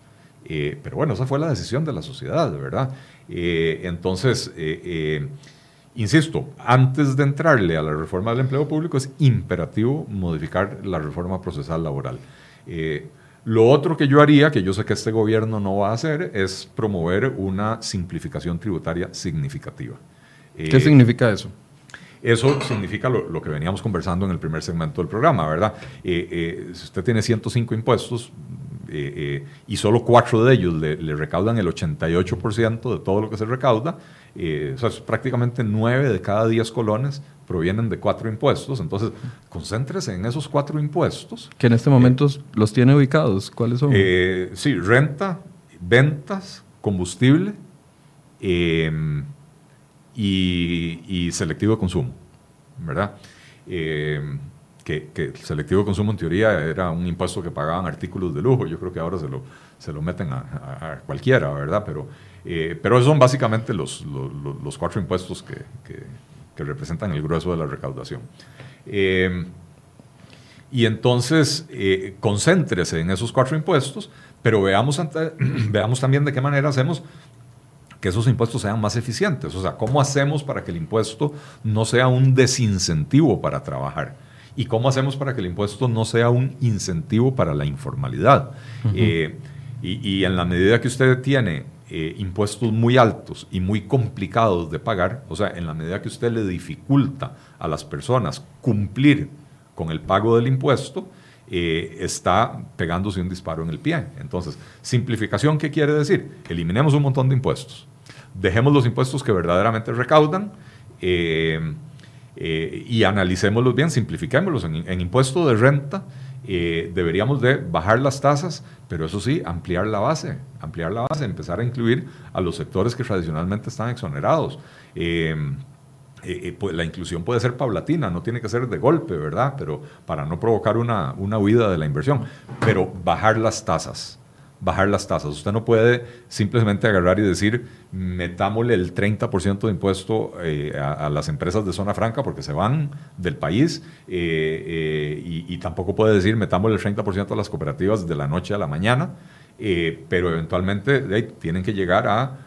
Eh, pero bueno, esa fue la decisión de la sociedad, ¿verdad? Eh, entonces, eh, insisto, antes de entrarle a la reforma del empleo público es imperativo modificar la reforma procesal laboral. lo otro que yo haría, que yo sé que este gobierno no va a hacer, es promover una simplificación tributaria significativa. ¿Qué significa eso? Eso significa lo, que veníamos conversando en el primer segmento del programa, ¿verdad? si usted tiene 105 impuestos, eh, eh, y solo cuatro de ellos le, recaudan el 88% de todo lo que se recauda, eh, o sea, prácticamente nueve de cada diez colones provienen de cuatro impuestos, entonces concéntrese en esos cuatro impuestos. Que en este momento los tiene ubicados, ¿cuáles son? sí, renta, ventas, combustible y, y, selectivo consumo, ¿verdad? que, el selectivo consumo en teoría era un impuesto que pagaban artículos de lujo. Yo creo que ahora se lo, se lo meten a, cualquiera, ¿verdad? Pero, eh, pero esos son básicamente los, los, cuatro impuestos que, que, representan el grueso de la recaudación. Eh, y entonces, eh, concéntrese en esos cuatro impuestos, pero veamos, veamos también de qué manera hacemos que esos impuestos sean más eficientes. O sea, ¿cómo hacemos para que el impuesto no sea un desincentivo para trabajar? ¿Y cómo hacemos para que el impuesto no sea un incentivo para la informalidad? Eh, y, en la medida que usted tiene eh, impuestos muy altos y muy complicados de pagar, o sea, en la medida que usted le dificulta a las personas cumplir con el pago del impuesto, eh, está pegándose un disparo en el pie. Entonces, simplificación, ¿qué quiere decir? Eliminemos un montón de impuestos. Dejemos los impuestos que verdaderamente recaudan. Eh, y analicémoslos bien, simplifiquémoslos. En, impuesto de renta eh, deberíamos de bajar las tasas, pero eso sí, ampliar la base, ampliar la base, empezar a incluir a los sectores que tradicionalmente están exonerados. Eh, pues la inclusión puede ser paulatina, no tiene que ser de golpe, ¿verdad? Pero para no provocar una, una huida de la inversión. Pero bajar las tasas, bajar las tasas. Usted no puede simplemente agarrar y decir, metámosle el 30% de impuesto eh, a, las empresas de zona franca porque se van del país eh, eh, y, tampoco puede decir, metámosle el 30% a las cooperativas de la noche a la mañana, pero eventualmente tienen que llegar a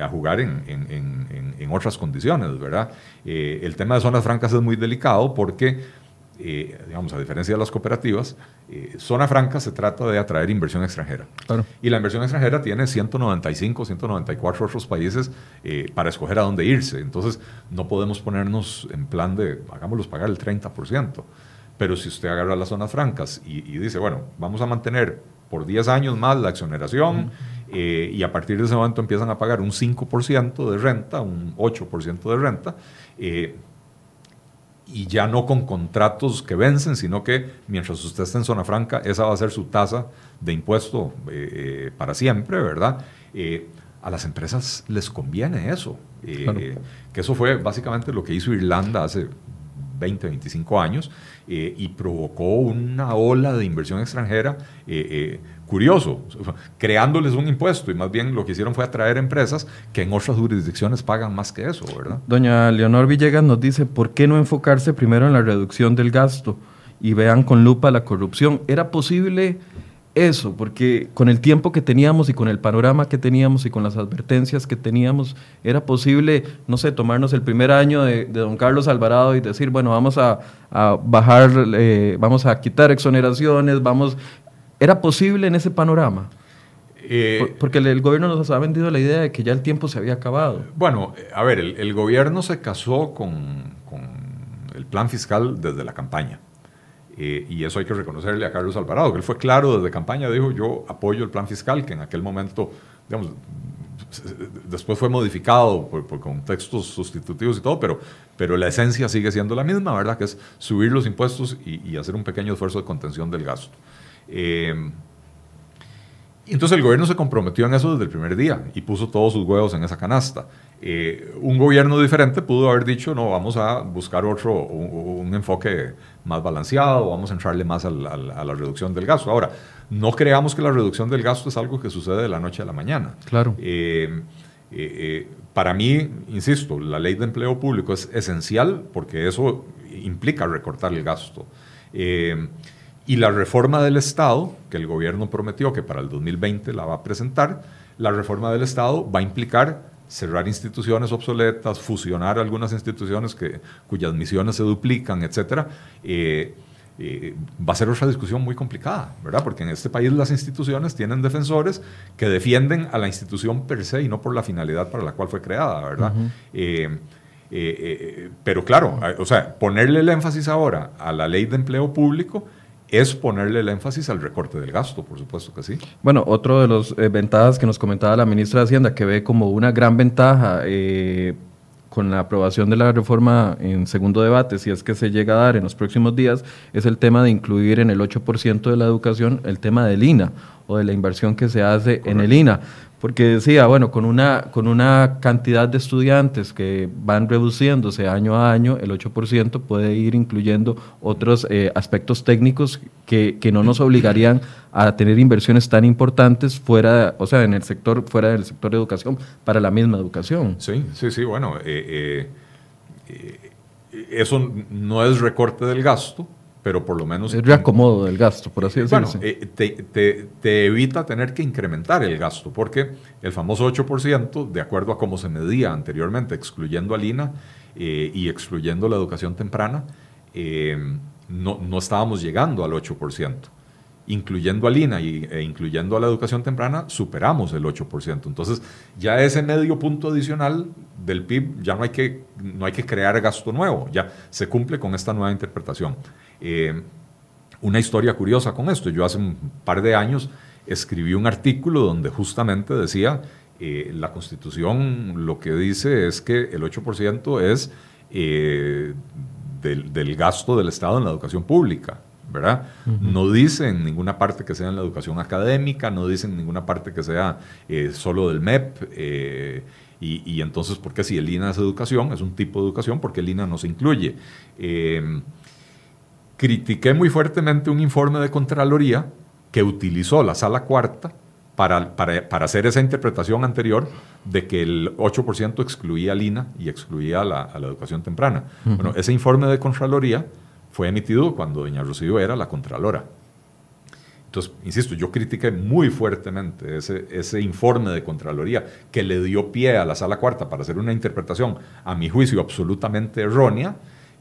a jugar en, en, otras condiciones, ¿verdad? el tema de zonas francas es muy delicado porque eh, digamos, a diferencia de las cooperativas, eh, Zona Franca se trata de atraer inversión extranjera. Y la inversión extranjera tiene 195, 194 otros países eh, para escoger a dónde irse. Entonces, no podemos ponernos en plan de, hagámoslos pagar el 30%. Pero si usted agarra las zonas francas y, dice, bueno, vamos a mantener por 10 años más la exoneración y a partir de ese momento empiezan a pagar un 5% de renta, un 8% de renta, y ya no con contratos que vencen, sino que mientras usted esté en zona franca, esa va a ser su tasa de impuesto eh, eh, para siempre, ¿verdad? Eh, a las empresas les conviene eso, que eso fue básicamente lo que hizo Irlanda hace 20, 25 años y provocó una ola de inversión extranjera curioso, creándoles un impuesto y más bien lo que hicieron fue atraer empresas que en otras jurisdicciones pagan más que eso, ¿verdad? Doña Leonor Villegas nos dice, ¿por qué no enfocarse primero en la reducción del gasto y vean con lupa la corrupción? ¿Era posible eso? Porque con el tiempo que teníamos y con el panorama que teníamos y con las advertencias que teníamos, era posible, no sé, tomarnos el primer año de, don Carlos Alvarado y decir, bueno, vamos a, bajar, eh, vamos a quitar exoneraciones, vamos ¿Era posible en ese panorama? Eh, porque el, gobierno nos ha vendido la idea de que ya el tiempo se había acabado. Bueno, a ver, el, gobierno se casó con, el plan fiscal desde la campaña. Eh, y eso hay que reconocerle a Carlos Alvarado, que él fue claro desde campaña, dijo yo apoyo el plan fiscal, que en aquel momento, digamos, después fue modificado por, contextos sustitutivos y todo, pero, pero la esencia sigue siendo la misma, ¿verdad? Que es subir los impuestos y hacer un pequeño esfuerzo de contención del gasto. Eh, entonces el gobierno se comprometió en eso desde el primer día y puso todos sus huevos en esa canasta. Eh, un gobierno diferente pudo haber dicho, no, vamos a buscar otro, un, enfoque más balanceado, vamos a entrarle más a la, reducción del gasto. Ahora, no creamos que la reducción del gasto es algo que sucede de la noche a la mañana. Claro. Eh, para mí, insisto, la ley de empleo público es esencial porque eso implica recortar el gasto. Y la reforma del Estado, que el gobierno prometió que para el 2020 la va a presentar, la reforma del Estado va a implicar cerrar instituciones obsoletas, fusionar algunas instituciones que, cuyas misiones se duplican, etc. Eh, eh, va a ser otra discusión muy complicada, ¿verdad? Porque en este país las instituciones tienen defensores que defienden a la institución per se y no por la finalidad para la cual fue creada, ¿verdad? Eh, pero claro, o sea, ponerle el énfasis ahora a la ley de empleo público es ponerle el énfasis al recorte del gasto, por supuesto que sí. Bueno, otro de las eh, ventajas que nos comentaba la ministra de Hacienda, que ve como una gran ventaja eh, con la aprobación de la reforma en segundo debate, si es que se llega a dar en los próximos días, es el tema de incluir en el 8% de la educación el tema del INA o de la inversión que se hace en el INA porque decía, bueno, con una, con una cantidad de estudiantes que van reduciéndose año a año, el 8% puede ir incluyendo otros eh, aspectos técnicos que, que, no nos obligarían a tener inversiones tan importantes fuera, o sea, en el sector, fuera del sector de educación, para la misma educación. Sí, sí, sí, bueno, eh, eh, eso no es recorte del gasto, pero por lo menos... Es reacomodo del gasto, por así decirlo. Bueno, eh, te, evita tener que incrementar el gasto, porque el famoso 8%, de acuerdo a cómo se medía anteriormente, excluyendo al INA eh, y excluyendo la educación temprana, eh, no, no, estábamos llegando al 8%. Incluyendo al INA y, e incluyendo a la educación temprana, superamos el 8%. Entonces, ya ese medio punto adicional del PIB, ya no hay que, no hay que crear gasto nuevo, ya se cumple con esta nueva interpretación. Eh, una historia curiosa con esto. Yo hace un par de años escribí un artículo donde justamente decía, eh, la constitución lo que dice es que el 8% es eh, del, gasto del Estado en la educación pública. ¿verdad? No dice en ninguna parte que sea en la educación académica, no dice en ninguna parte que sea solo del MEP. Y, y, entonces, ¿por qué si el INA es educación? Es un tipo de educación, porque el INA no se incluye critiqué muy fuertemente un informe de Contraloría que utilizó la sala cuarta para, para, hacer esa interpretación anterior de que el 8% excluía al INA y excluía a la, educación temprana. Bueno, ese informe de Contraloría fue emitido cuando doña Rocío era la Contralora. Entonces, insisto, yo critiqué muy fuertemente ese, ese informe de Contraloría que le dio pie a la Sala Cuarta para hacer una interpretación, a mi juicio, absolutamente errónea.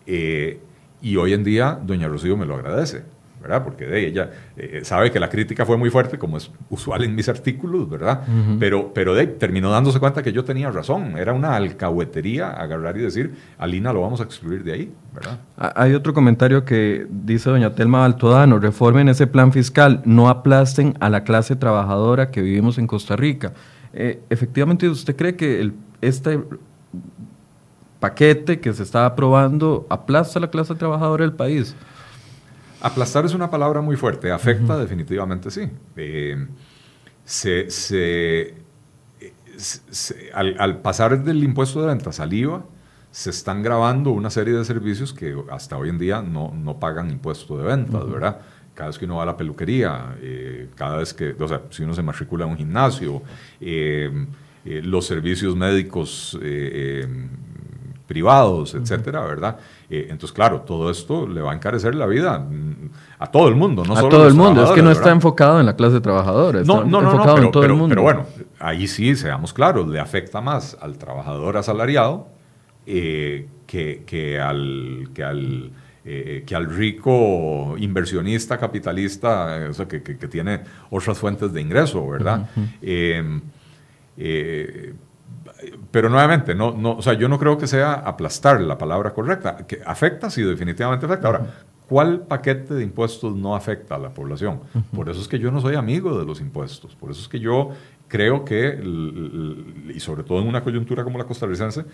Eh, y hoy en día, doña Rocío me lo agradece. ¿verdad? Porque de ella eh, sabe que la crítica fue muy fuerte, como es usual en mis artículos, ¿verdad? Pero, pero de terminó dándose cuenta que yo tenía razón. Era una alcahuetería agarrar y decir, Alina lo vamos a excluir de ahí, ¿verdad? Hay otro comentario que dice doña Telma Baltodano, reformen ese plan fiscal, no aplasten a la clase trabajadora que vivimos en Costa Rica. Eh, efectivamente, ¿usted cree que el, este paquete que se está aprobando aplasta a la clase trabajadora del país? Aplastar es una palabra muy fuerte, afecta definitivamente sí. Eh, se, al, pasar del impuesto de venta al IVA, se están grabando una serie de servicios que hasta hoy en día no, no pagan impuesto de venta, ¿verdad? Cada vez que uno va a la peluquería, eh, cada vez que, o sea, si uno se matricula en un gimnasio, eh, los servicios médicos privados, etcétera, ¿verdad? Eh, entonces, claro, todo esto le va a encarecer la vida mm, a todo el mundo, no a solo todo el mundo. Es que no está enfocado en la clase trabajadora, está no, no, enfocado pero, en todo el mundo. Pero bueno, ahí sí, seamos claros, le afecta más al trabajador asalariado eh, que, al, que al eh, que al rico inversionista, capitalista, que, tiene otras fuentes de ingreso, ¿verdad? Pero nuevamente, no, no, o sea, yo no creo que sea aplastar la palabra correcta. Que afecta, sí, definitivamente afecta. Ahora, ¿cuál paquete de impuestos no afecta a la población? Por eso es que yo no soy amigo de los impuestos. Por eso es que yo creo que, y sobre todo en una coyuntura como la costarricense,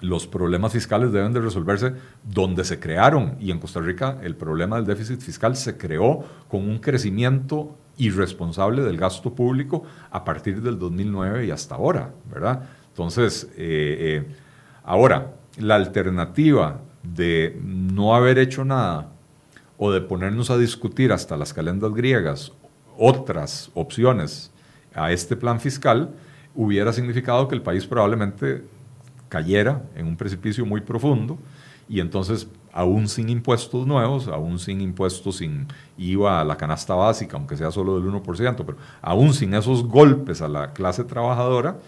los problemas fiscales deben de resolverse donde se crearon. Y en Costa Rica el problema del déficit fiscal se creó con un crecimiento irresponsable del gasto público a partir del 2009 y hasta ahora, ¿verdad? Entonces, eh, eh, ahora, la alternativa de no haber hecho nada o de ponernos a discutir hasta las calendas griegas otras opciones a este plan fiscal, hubiera significado que el país probablemente cayera en un precipicio muy profundo y entonces aún sin impuestos nuevos, aún sin impuestos, sin IVA a la canasta básica, aunque sea solo del 1%, pero aún sin esos golpes a la clase trabajadora,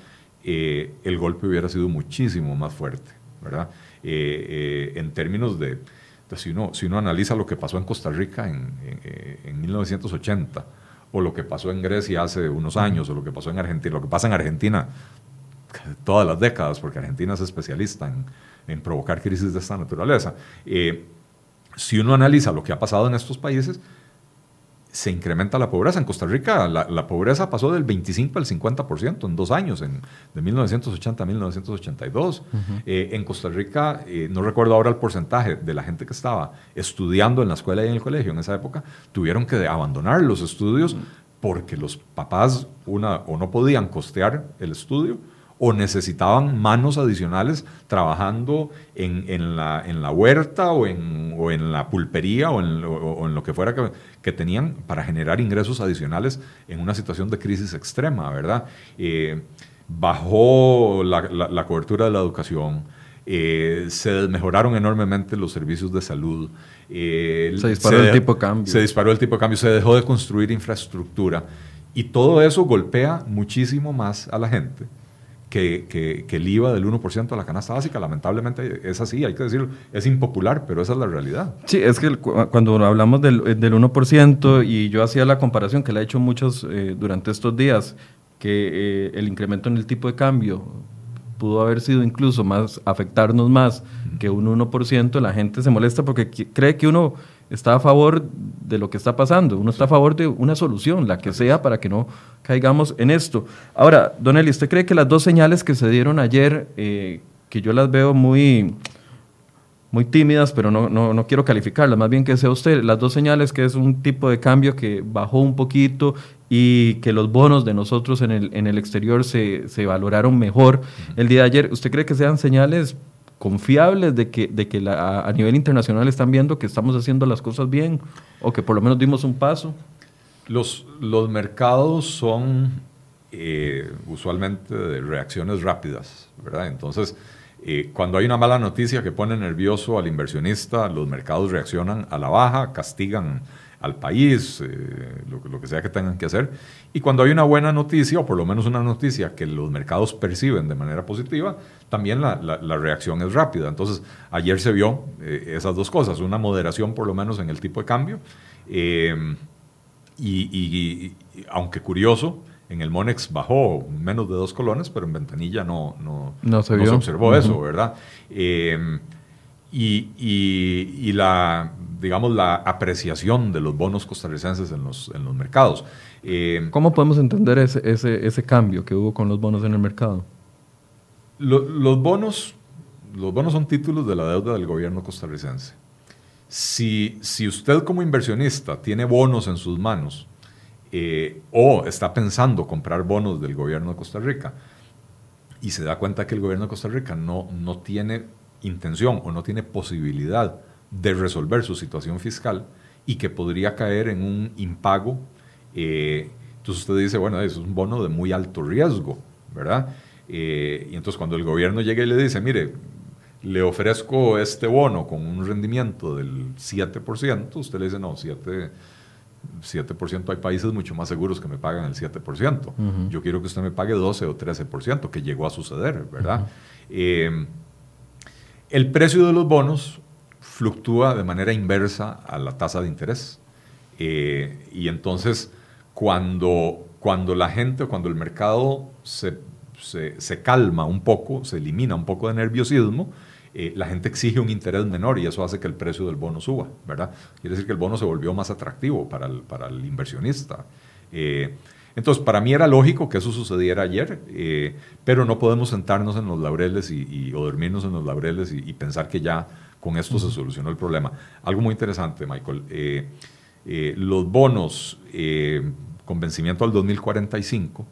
eh, el golpe hubiera sido muchísimo más fuerte, ¿verdad? Eh, eh, en términos de, si, uno, si uno analiza lo que pasó en Costa Rica en, en 1980, o lo que pasó en Grecia hace unos años, o lo que pasó en Argentina, lo que pasa en Argentina todas las décadas, porque Argentina es especialista en en provocar crisis de esta naturaleza. Eh, si uno analiza lo que ha pasado en estos países, se incrementa la pobreza. En Costa Rica la, pobreza pasó del 25 al 50% en dos años, en, de 1980 a 1982. Eh, en Costa Rica, eh, no recuerdo ahora el porcentaje de la gente que estaba estudiando en la escuela y en el colegio en esa época, tuvieron que abandonar los estudios porque los papás una, o no podían costear el estudio o necesitaban manos adicionales trabajando en, en, la, en la, huerta o en, o en, la pulpería o en, o lo que fuera que, que, tenían para generar ingresos adicionales en una situación de crisis extrema, ¿verdad? Eh, bajó la, la, cobertura de la educación, eh, se desmejoraron enormemente los servicios de salud. Eh, se disparó el tipo de cambio. Se disparó el tipo de cambio, se dejó de construir infraestructura y todo eso golpea muchísimo más a la gente que, el IVA del 1% a la canasta básica, lamentablemente es así, hay que decirlo, es impopular, pero esa es la realidad. Sí, es que cuando hablamos del, del 1% y yo hacía la comparación que le he hecho muchos eh, durante estos días, que eh, el incremento en el tipo de cambio pudo haber sido incluso más, afectarnos más que un 1%, la gente se molesta porque cree que uno está a favor de lo que está pasando, uno está a favor de una solución, la que sea, para que no caigamos en esto. Ahora, Don Eli, ¿usted cree que las dos señales que se dieron ayer, eh, que yo las veo muy, muy tímidas, pero no, no, no, quiero calificarlas, más bien que sea usted, las dos señales que es un tipo de cambio que bajó un poquito y que los bonos de nosotros en el, en el exterior se, se valoraron mejor el día de ayer, ¿usted cree que sean señales confiables de que, de que la, a nivel internacional están viendo que estamos haciendo las cosas bien o que por lo menos dimos un paso? Los, los mercados son eh, usualmente de reacciones rápidas, ¿verdad? Entonces, eh, cuando hay una mala noticia que pone nervioso al inversionista, los mercados reaccionan a la baja, castigan al país, eh, lo, que sea que tengan que hacer. Y cuando hay una buena noticia, o por lo menos una noticia que los mercados perciben de manera positiva, también la, reacción es rápida. Entonces, ayer se vio eh, esas dos cosas, una moderación por lo menos en el tipo de cambio. Y, aunque curioso, en el Monex bajó menos de dos colones, pero en ventanilla no, no, se, observó eso, ¿verdad? y, la, digamos, la apreciación de los bonos costarricenses en los, en los mercados. Eh, ¿Cómo podemos entender ese, ese, ese, cambio que hubo con los bonos en el mercado? los, bonos, los bonos son títulos de la deuda del gobierno costarricense. Si, si usted como inversionista tiene bonos en sus manos eh, o está pensando comprar bonos del gobierno de Costa Rica y se da cuenta que el gobierno de Costa Rica no, no tiene intención o no tiene posibilidad de resolver su situación fiscal y que podría caer en un impago. Eh, entonces usted dice, bueno, eso es un bono de muy alto riesgo, ¿verdad? Eh, y entonces cuando el gobierno llega y le dice, mire, le ofrezco este bono con un rendimiento del 7%, usted le dice, no, 7%, 7% hay países mucho más seguros que me pagan el 7%. Yo quiero que usted me pague 12 o 13%, que llegó a suceder, ¿verdad? El precio de los bonos fluctúa de manera inversa a la tasa de interés. Eh, y entonces, cuando, cuando la gente, cuando el mercado se, calma un poco, se elimina un poco de nerviosismo, eh, la gente exige un interés menor y eso hace que el precio del bono suba, ¿verdad? Quiere decir que el bono se volvió más atractivo para el, para el inversionista. Eh, entonces, para mí era lógico que eso sucediera ayer, eh, pero no podemos sentarnos en los laureles y, o dormirnos en los laureles y, pensar que ya con esto se solucionó el problema. Algo muy interesante, Michael. Eh, eh, los bonos con vencimiento al 2045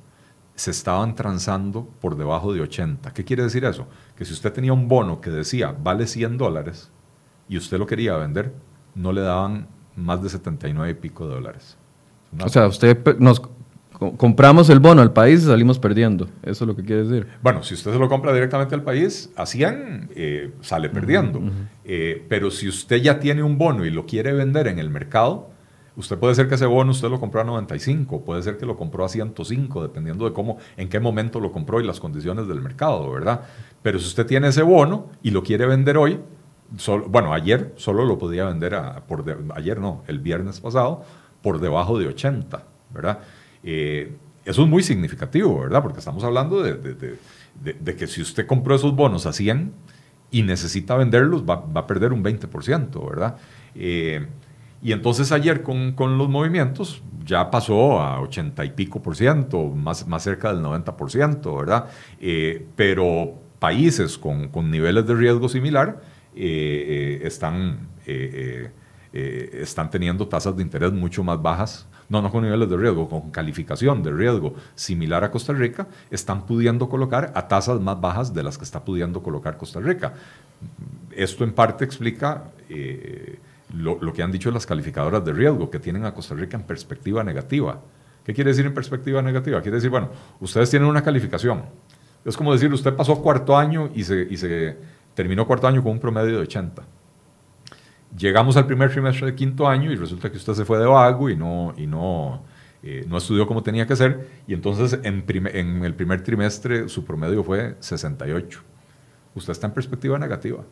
se estaban transando por debajo de 80. ¿Qué quiere decir eso? Que si usted tenía un bono que decía vale 100 dólares y usted lo quería vender, no le daban más de 79 y pico de dólares. o sea, usted nos compramos el bono al país y salimos perdiendo. Eso es lo que quiere decir. Bueno, si usted se lo compra directamente al país, a 100 eh, sale perdiendo. Eh, pero si usted ya tiene un bono y lo quiere vender en el mercado, usted puede ser que ese bono usted lo compró a 95, puede ser que lo compró a 105, dependiendo de cómo, en qué momento lo compró y las condiciones del mercado, ¿verdad? Pero si usted tiene ese bono y lo quiere vender hoy, bueno, ayer solo lo podía vender, a, ayer no, el viernes pasado, por debajo de 80, ¿verdad? Eh, eso es muy significativo, ¿verdad? Porque estamos hablando de, que si usted compró esos bonos a 100 y necesita venderlos, va, a perder un 20%, ¿verdad? Eh, y entonces ayer con, los movimientos ya pasó a 80 y pico por ciento, más, más cerca del 90%, ¿verdad? Eh, pero países con, con, niveles de riesgo similar están, están teniendo tasas de interés mucho más bajas no, no con niveles de riesgo, con calificación de riesgo similar a Costa Rica, están pudiendo colocar a tasas más bajas de las que está pudiendo colocar Costa Rica. Esto en parte explica eh, lo, que han dicho las calificadoras de riesgo, que tienen a Costa Rica en perspectiva negativa. ¿Qué quiere decir en perspectiva negativa? Quiere decir, bueno, ustedes tienen una calificación. Es como decir, usted pasó cuarto año y se, y se terminó cuarto año con un promedio de 80 llegamos al primer trimestre de quinto año y resulta que usted se fue de vago y no, y no, eh, no estudió como tenía que ser, y entonces en, en, el primer trimestre su promedio fue 68. Usted está en perspectiva negativa,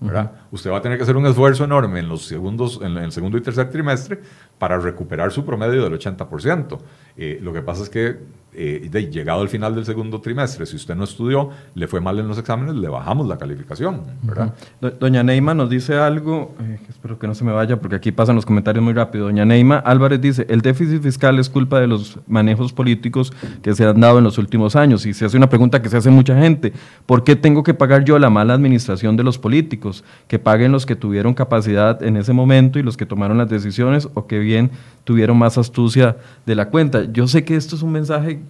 ¿verdad? Usted va a tener que hacer un esfuerzo enorme en los segundos, en el segundo y tercer trimestre para recuperar su promedio del 80%. Eh, lo que pasa es que eh, de, llegado al final del segundo trimestre, si usted no estudió, le fue mal en los exámenes, le bajamos la calificación, ¿verdad? Doña Neima nos dice algo, eh, espero que no se me vaya porque aquí pasan los comentarios muy rápido. Doña Neima Álvarez dice, el déficit fiscal es culpa de los manejos políticos que se han dado en los últimos años. Y se hace una pregunta que se hace mucha gente, ¿por qué tengo que pagar yo la mala administración de los políticos? Que paguen los que tuvieron capacidad en ese momento y los que tomaron las decisiones o que bien tuvieron más astucia de la cuenta. Yo sé que esto es un mensaje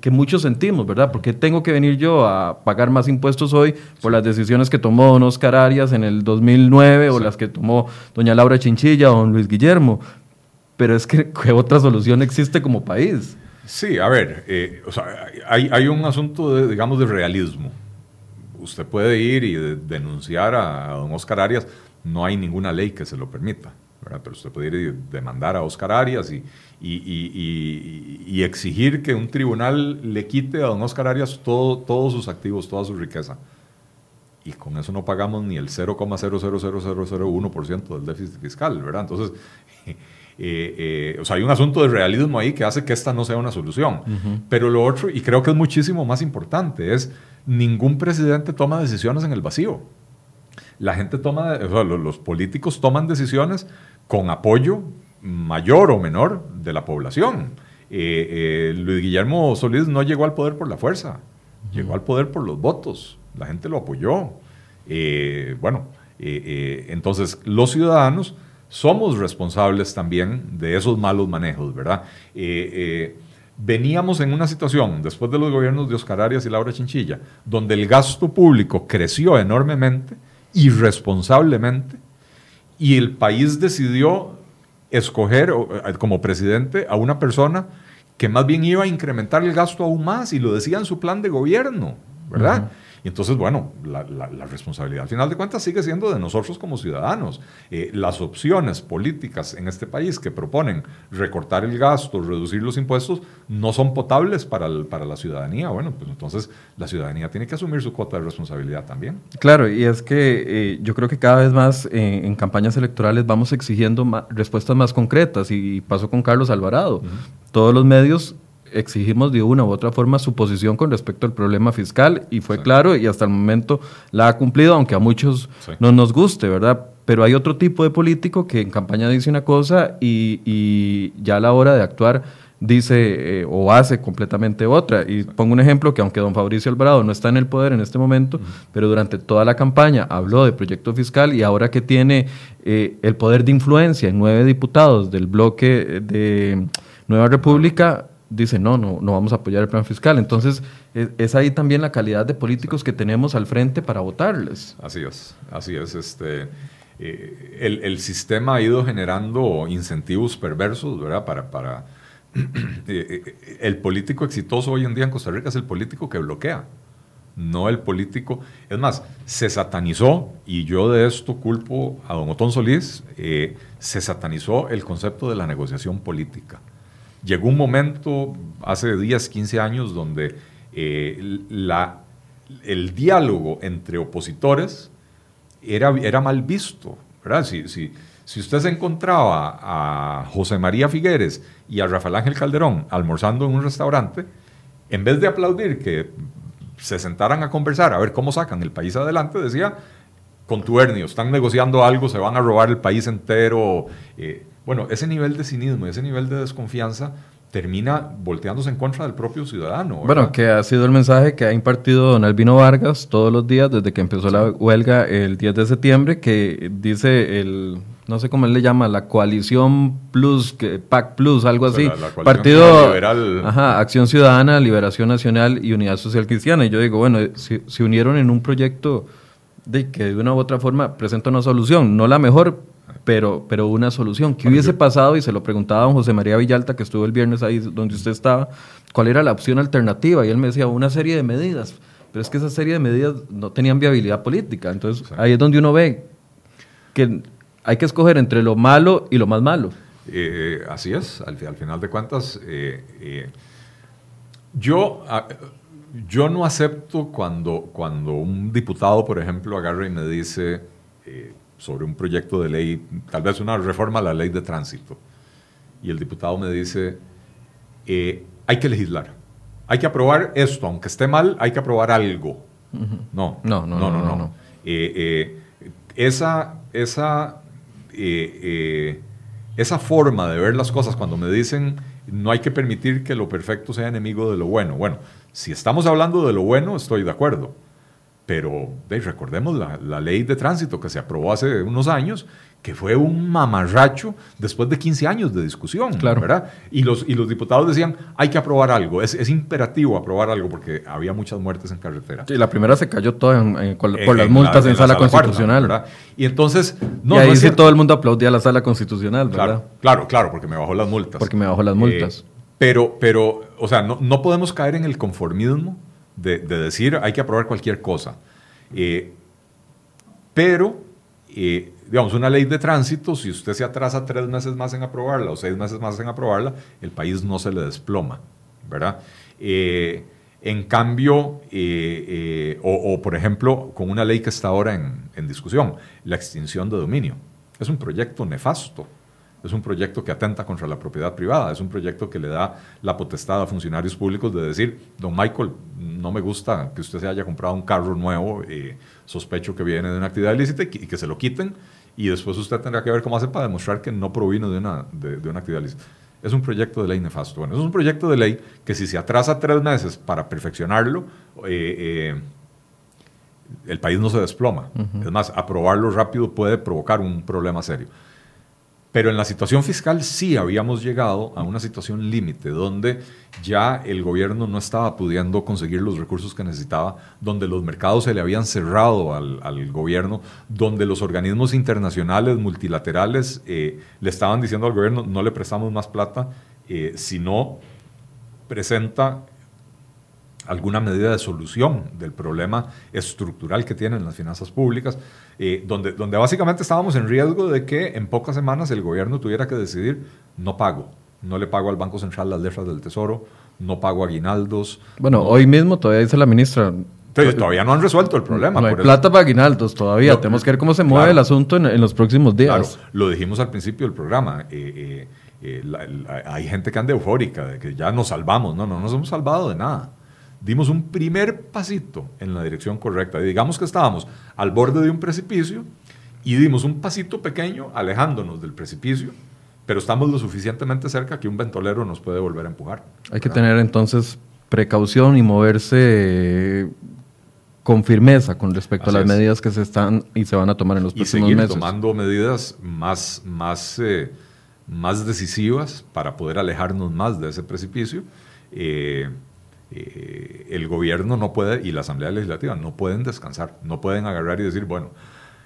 que, muchos sentimos, ¿verdad? Porque tengo que venir yo a pagar más impuestos hoy por las decisiones que tomó don Oscar Arias en el 2009 o las que tomó doña Laura Chinchilla o don Luis Guillermo? Pero es que ¿qué otra solución existe como país? Sí, a ver, eh, o sea, hay, hay, un asunto, de, digamos, de realismo. Usted puede ir y denunciar a don Oscar Arias, no hay ninguna ley que se lo permita. Pero usted puede demandar a Oscar Arias y, y, exigir que un tribunal le quite a don Oscar Arias todo, todos sus activos, toda su riqueza. Y con eso no pagamos ni el 0,000001% del déficit fiscal, ¿verdad? Entonces, eh, eh, o sea, hay un asunto de realismo ahí que hace que esta no sea una solución. Pero lo otro, y creo que es muchísimo más importante, es ningún presidente toma decisiones en el vacío. La gente toma, o sea, los políticos toman decisiones con apoyo mayor o menor de la población. Eh, eh, Luis Guillermo Solís no llegó al poder por la fuerza, llegó al poder por los votos, la gente lo apoyó. Eh, bueno, entonces los ciudadanos somos responsables también de esos malos manejos, ¿verdad? veníamos en una situación, después de los gobiernos de Oscar Arias y Laura Chinchilla, donde el gasto público creció enormemente, irresponsablemente, y el país decidió escoger eh, como presidente a una persona que más bien iba a incrementar el gasto aún más y lo decía en su plan de gobierno, ¿verdad? Y entonces, bueno, la, responsabilidad al final de cuentas sigue siendo de nosotros como ciudadanos. Eh, las opciones políticas en este país que proponen recortar el gasto, reducir los impuestos, no son potables para, para la ciudadanía. Bueno, pues entonces la ciudadanía tiene que asumir su cuota de responsabilidad también. Claro, y es que eh, yo creo que cada vez más eh, en campañas electorales vamos exigiendo respuestas más concretas y pasó con Carlos Alvarado. Todos los medios exigimos de una u otra forma su posición con respecto al problema fiscal y fue claro y hasta el momento la ha cumplido, aunque a muchos no nos guste, ¿verdad? Pero hay otro tipo de político que en campaña dice una cosa y, ya a la hora de actuar dice eh, o hace completamente otra. Y pongo un ejemplo que aunque don Fabricio Alvarado no está en el poder en este momento, pero durante toda la campaña habló de proyecto fiscal y ahora que tiene eh, el poder de influencia en nueve diputados del bloque de Nueva República, dice, no, no, no vamos a apoyar el plan fiscal. Entonces, es, ahí también la calidad de políticos que tenemos al frente para votarles. Así es, así es. Este, eh, el, sistema ha ido generando incentivos perversos, ¿verdad? Para, para eh, eh, el político exitoso hoy en día en Costa Rica es el político que bloquea, no el político. Es más, se satanizó, y yo de esto culpo a don Otón Solís, se satanizó el concepto de la negociación política llegó un momento hace 10, 15 años donde eh, el diálogo entre opositores era, era mal visto. Si, si, si usted se encontraba a José María Figueres y a Rafael Ángel Calderón almorzando en un restaurante, en vez de aplaudir que se sentaran a conversar, a ver cómo sacan el país adelante, decía, contubernio, están negociando algo, se van a robar el país entero. Eh, bueno, ese nivel de cinismo, ese nivel de desconfianza termina volteándose en contra del propio ciudadano. Bueno, que ha sido el mensaje que ha impartido don Albino Vargas todos los días desde que empezó la huelga el 10 de septiembre, que dice el, no sé cómo él le llama, la coalición plus, que, PAC plus, algo así. Partido Liberal. Ajá, Acción Ciudadana, Liberación Nacional y Unidad Social Cristiana. Y yo digo, bueno, se unieron en un proyecto de que de una u otra forma presenta una solución, no la mejor, pero, pero una solución. ¿Qué hubiese pasado? Y se lo preguntaba a don José María Villalta, que estuvo el viernes ahí donde usted estaba, ¿cuál era la opción alternativa? Y él me decía, una serie de medidas. Pero es que esa serie de medidas no tenían viabilidad política. Entonces ahí es donde uno ve que hay que escoger entre lo malo y lo más malo. Eh, así es, al, final de cuentas, eh, eh, yo, ah, yo no acepto cuando, cuando un diputado, por ejemplo, agarra y me dice sobre un proyecto de ley, tal vez una reforma a la ley de tránsito. Y el diputado me dice, eh, hay que legislar, hay que aprobar esto, aunque esté mal, hay que aprobar algo. no, no, no, no, no. no, eh, eh, esa, esa, esa forma de ver las cosas cuando me dicen no hay que permitir que lo perfecto sea enemigo de lo bueno. Bueno, si estamos hablando de lo bueno, estoy de acuerdo pero recordemos la, ley de tránsito que se aprobó hace unos años, que fue un mamarracho después de 15 años de discusión, claro. ¿verdad? Y los, y los diputados decían, hay que aprobar algo, es, es imperativo aprobar algo porque había muchas muertes en carretera. Y la primera se cayó toda por las multas en, sala, constitucional. ¿verdad? Y entonces... No, y ahí sí todo el mundo aplaudía a la sala constitucional, ¿verdad? Claro, claro, claro, porque me bajó las multas. Porque me bajó las multas. Eh, pero, pero, o sea, no, no podemos caer en el conformismo de, decir hay que aprobar cualquier cosa. Eh, pero eh, digamos, una ley de tránsito, si usted se atrasa tres meses más en aprobarla o seis meses más en aprobarla, el país no se le desploma, ¿verdad? Eh, en cambio, eh, o, por ejemplo, con una ley que está ahora en, en discusión, la extinción de dominio. Es un proyecto nefasto es un proyecto que atenta contra la propiedad privada, es un proyecto que le da la potestad a funcionarios públicos de decir, don Michael, no me gusta que usted se haya comprado un carro nuevo, eh, sospecho que viene de una actividad ilícita y que, se lo quiten y después usted tendrá que ver cómo hace para demostrar que no provino de una, de, una actividad ilícita. Es un proyecto de ley nefasto. Bueno, es un proyecto de ley que si se atrasa tres meses para perfeccionarlo, eh, eh, el país no se desploma. Es más, aprobarlo rápido puede provocar un problema serio. Pero en la situación fiscal sí habíamos llegado a una situación límite donde ya el gobierno no estaba pudiendo conseguir los recursos que necesitaba, donde los mercados se le habían cerrado al, gobierno, donde los organismos internacionales multilaterales eh, le estaban diciendo al gobierno no le prestamos más plata eh, si no presenta alguna medida de solución del problema estructural que tienen las finanzas públicas, eh, donde, donde básicamente estábamos en riesgo de que en pocas semanas el gobierno tuviera que decidir, no pago, no le pago al Banco Central las letras del Tesoro, no pago aguinaldos. Bueno, hoy mismo todavía dice la ministra. todavía no han resuelto el problema. No hay plata para aguinaldos todavía. Tenemos que ver cómo se mueve el asunto en, los próximos días. Claro, lo dijimos al principio del programa. Eh, eh, hay gente que anda eufórica de que ya nos salvamos. No, no nos hemos salvado de nada dimos un primer pasito en la dirección correcta. digamos que estábamos al borde de un precipicio y dimos un pasito pequeño alejándonos del precipicio, pero estamos lo suficientemente cerca que un ventolero nos puede volver a empujar. Hay que tener entonces precaución y moverse con firmeza con respecto a las medidas que se están y se van a tomar en los próximos meses. Y seguir tomando medidas más, más, eh, más decisivas para poder alejarnos más de ese precipicio. Eh, eh, el gobierno no puede y la Asamblea Legislativa no pueden descansar, no pueden agarrar y decir, bueno,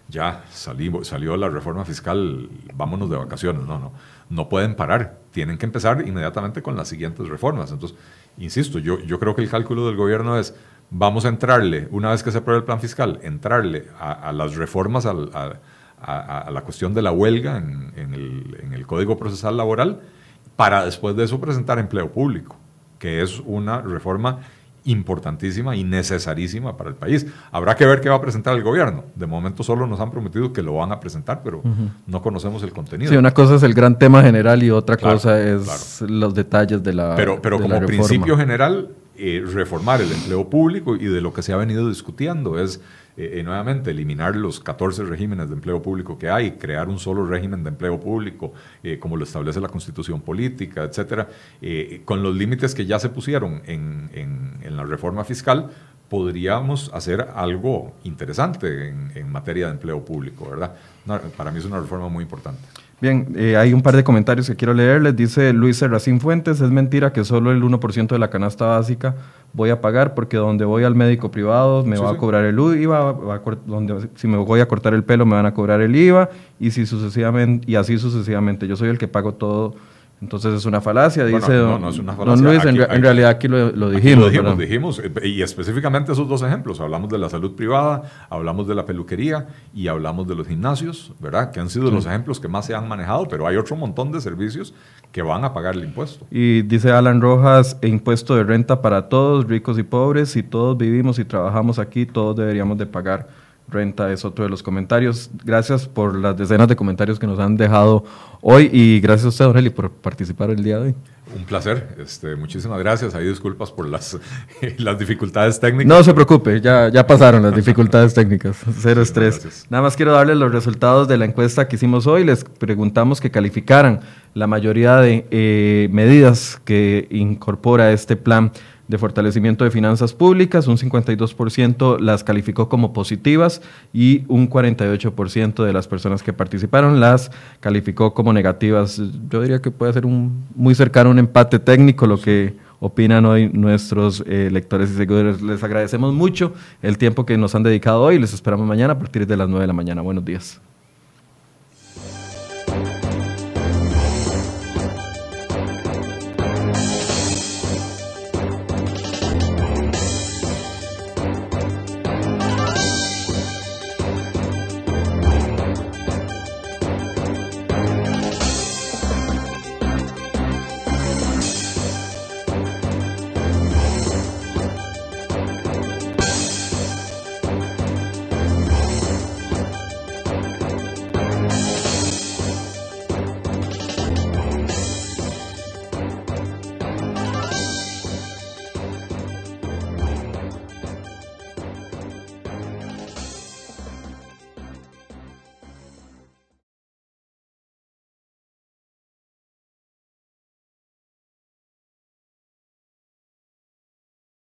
ya salimos, salió la reforma fiscal, vámonos de vacaciones. No, no, no pueden parar, tienen que empezar inmediatamente con las siguientes reformas. Entonces, insisto, yo, yo creo que el cálculo del gobierno es, vamos a entrarle, una vez que se apruebe el plan fiscal, entrarle a, las reformas, a, la cuestión de la huelga en, el, en el Código Procesal Laboral, para después de eso presentar empleo público que es una reforma importantísima y necesarísima para el país. Habrá que ver qué va a presentar el gobierno. De momento solo nos han prometido que lo van a presentar, pero no conocemos el contenido. Sí, una cosa es el gran tema general y otra cosa es los detalles de la Pero, pero como principio general, eh, reformar el empleo público y de lo que se ha venido discutiendo es eh, eh, nuevamente eliminar los 14 regímenes de empleo público que hay, crear un solo régimen de empleo público, eh, como lo establece la constitución política, etcétera, con los límites que ya se pusieron en, en, la reforma fiscal, podríamos hacer algo interesante en, en materia de empleo público, ¿verdad? para mí es una reforma muy importante. Bien, hay un par de comentarios que quiero leerles. Dice Luis Serracín Fuentes, es mentira que solo el 1% de la canasta básica voy a pagar porque donde voy al médico privado me va a cobrar el IVA, donde, si me voy a cortar el pelo me van a cobrar el IVA y, si sucesivamente, y así sucesivamente. Yo soy el que pago todo entonces es una falacia, dice no, no, es una falacia. Luis, en, realidad aquí lo, dijimos. lo dijimos, dijimos, eh, y específicamente esos dos ejemplos. Hablamos de la salud privada, hablamos de la peluquería y hablamos de los gimnasios, ¿verdad? Que han sido los ejemplos que más se han manejado, pero hay otro montón de servicios que van a pagar el impuesto. Y dice Alan Rojas, impuesto de renta para todos, ricos y pobres, si todos vivimos y trabajamos aquí, todos deberíamos de pagar renta es otro de los comentarios. Gracias por las decenas de comentarios que nos han dejado hoy y gracias a usted, Aureli, por participar el día de hoy. Un placer, este, muchísimas gracias. Hay disculpas por las, las dificultades técnicas. No se preocupe, ya, ya pasaron las dificultades técnicas. Cero estrés. Nada más quiero darles los resultados de la encuesta que hicimos hoy. Les preguntamos que calificaran la mayoría de eh, medidas que incorpora este plan de fortalecimiento de finanzas públicas, un 52% las calificó como positivas y un 48% de las personas que participaron las calificó como negativas. Yo diría que puede ser un, muy cercano un empate técnico lo que opinan hoy nuestros eh, lectores y seguidores. Les agradecemos mucho el tiempo que nos han dedicado hoy les esperamos mañana a partir de las 9 de la mañana. Buenos días.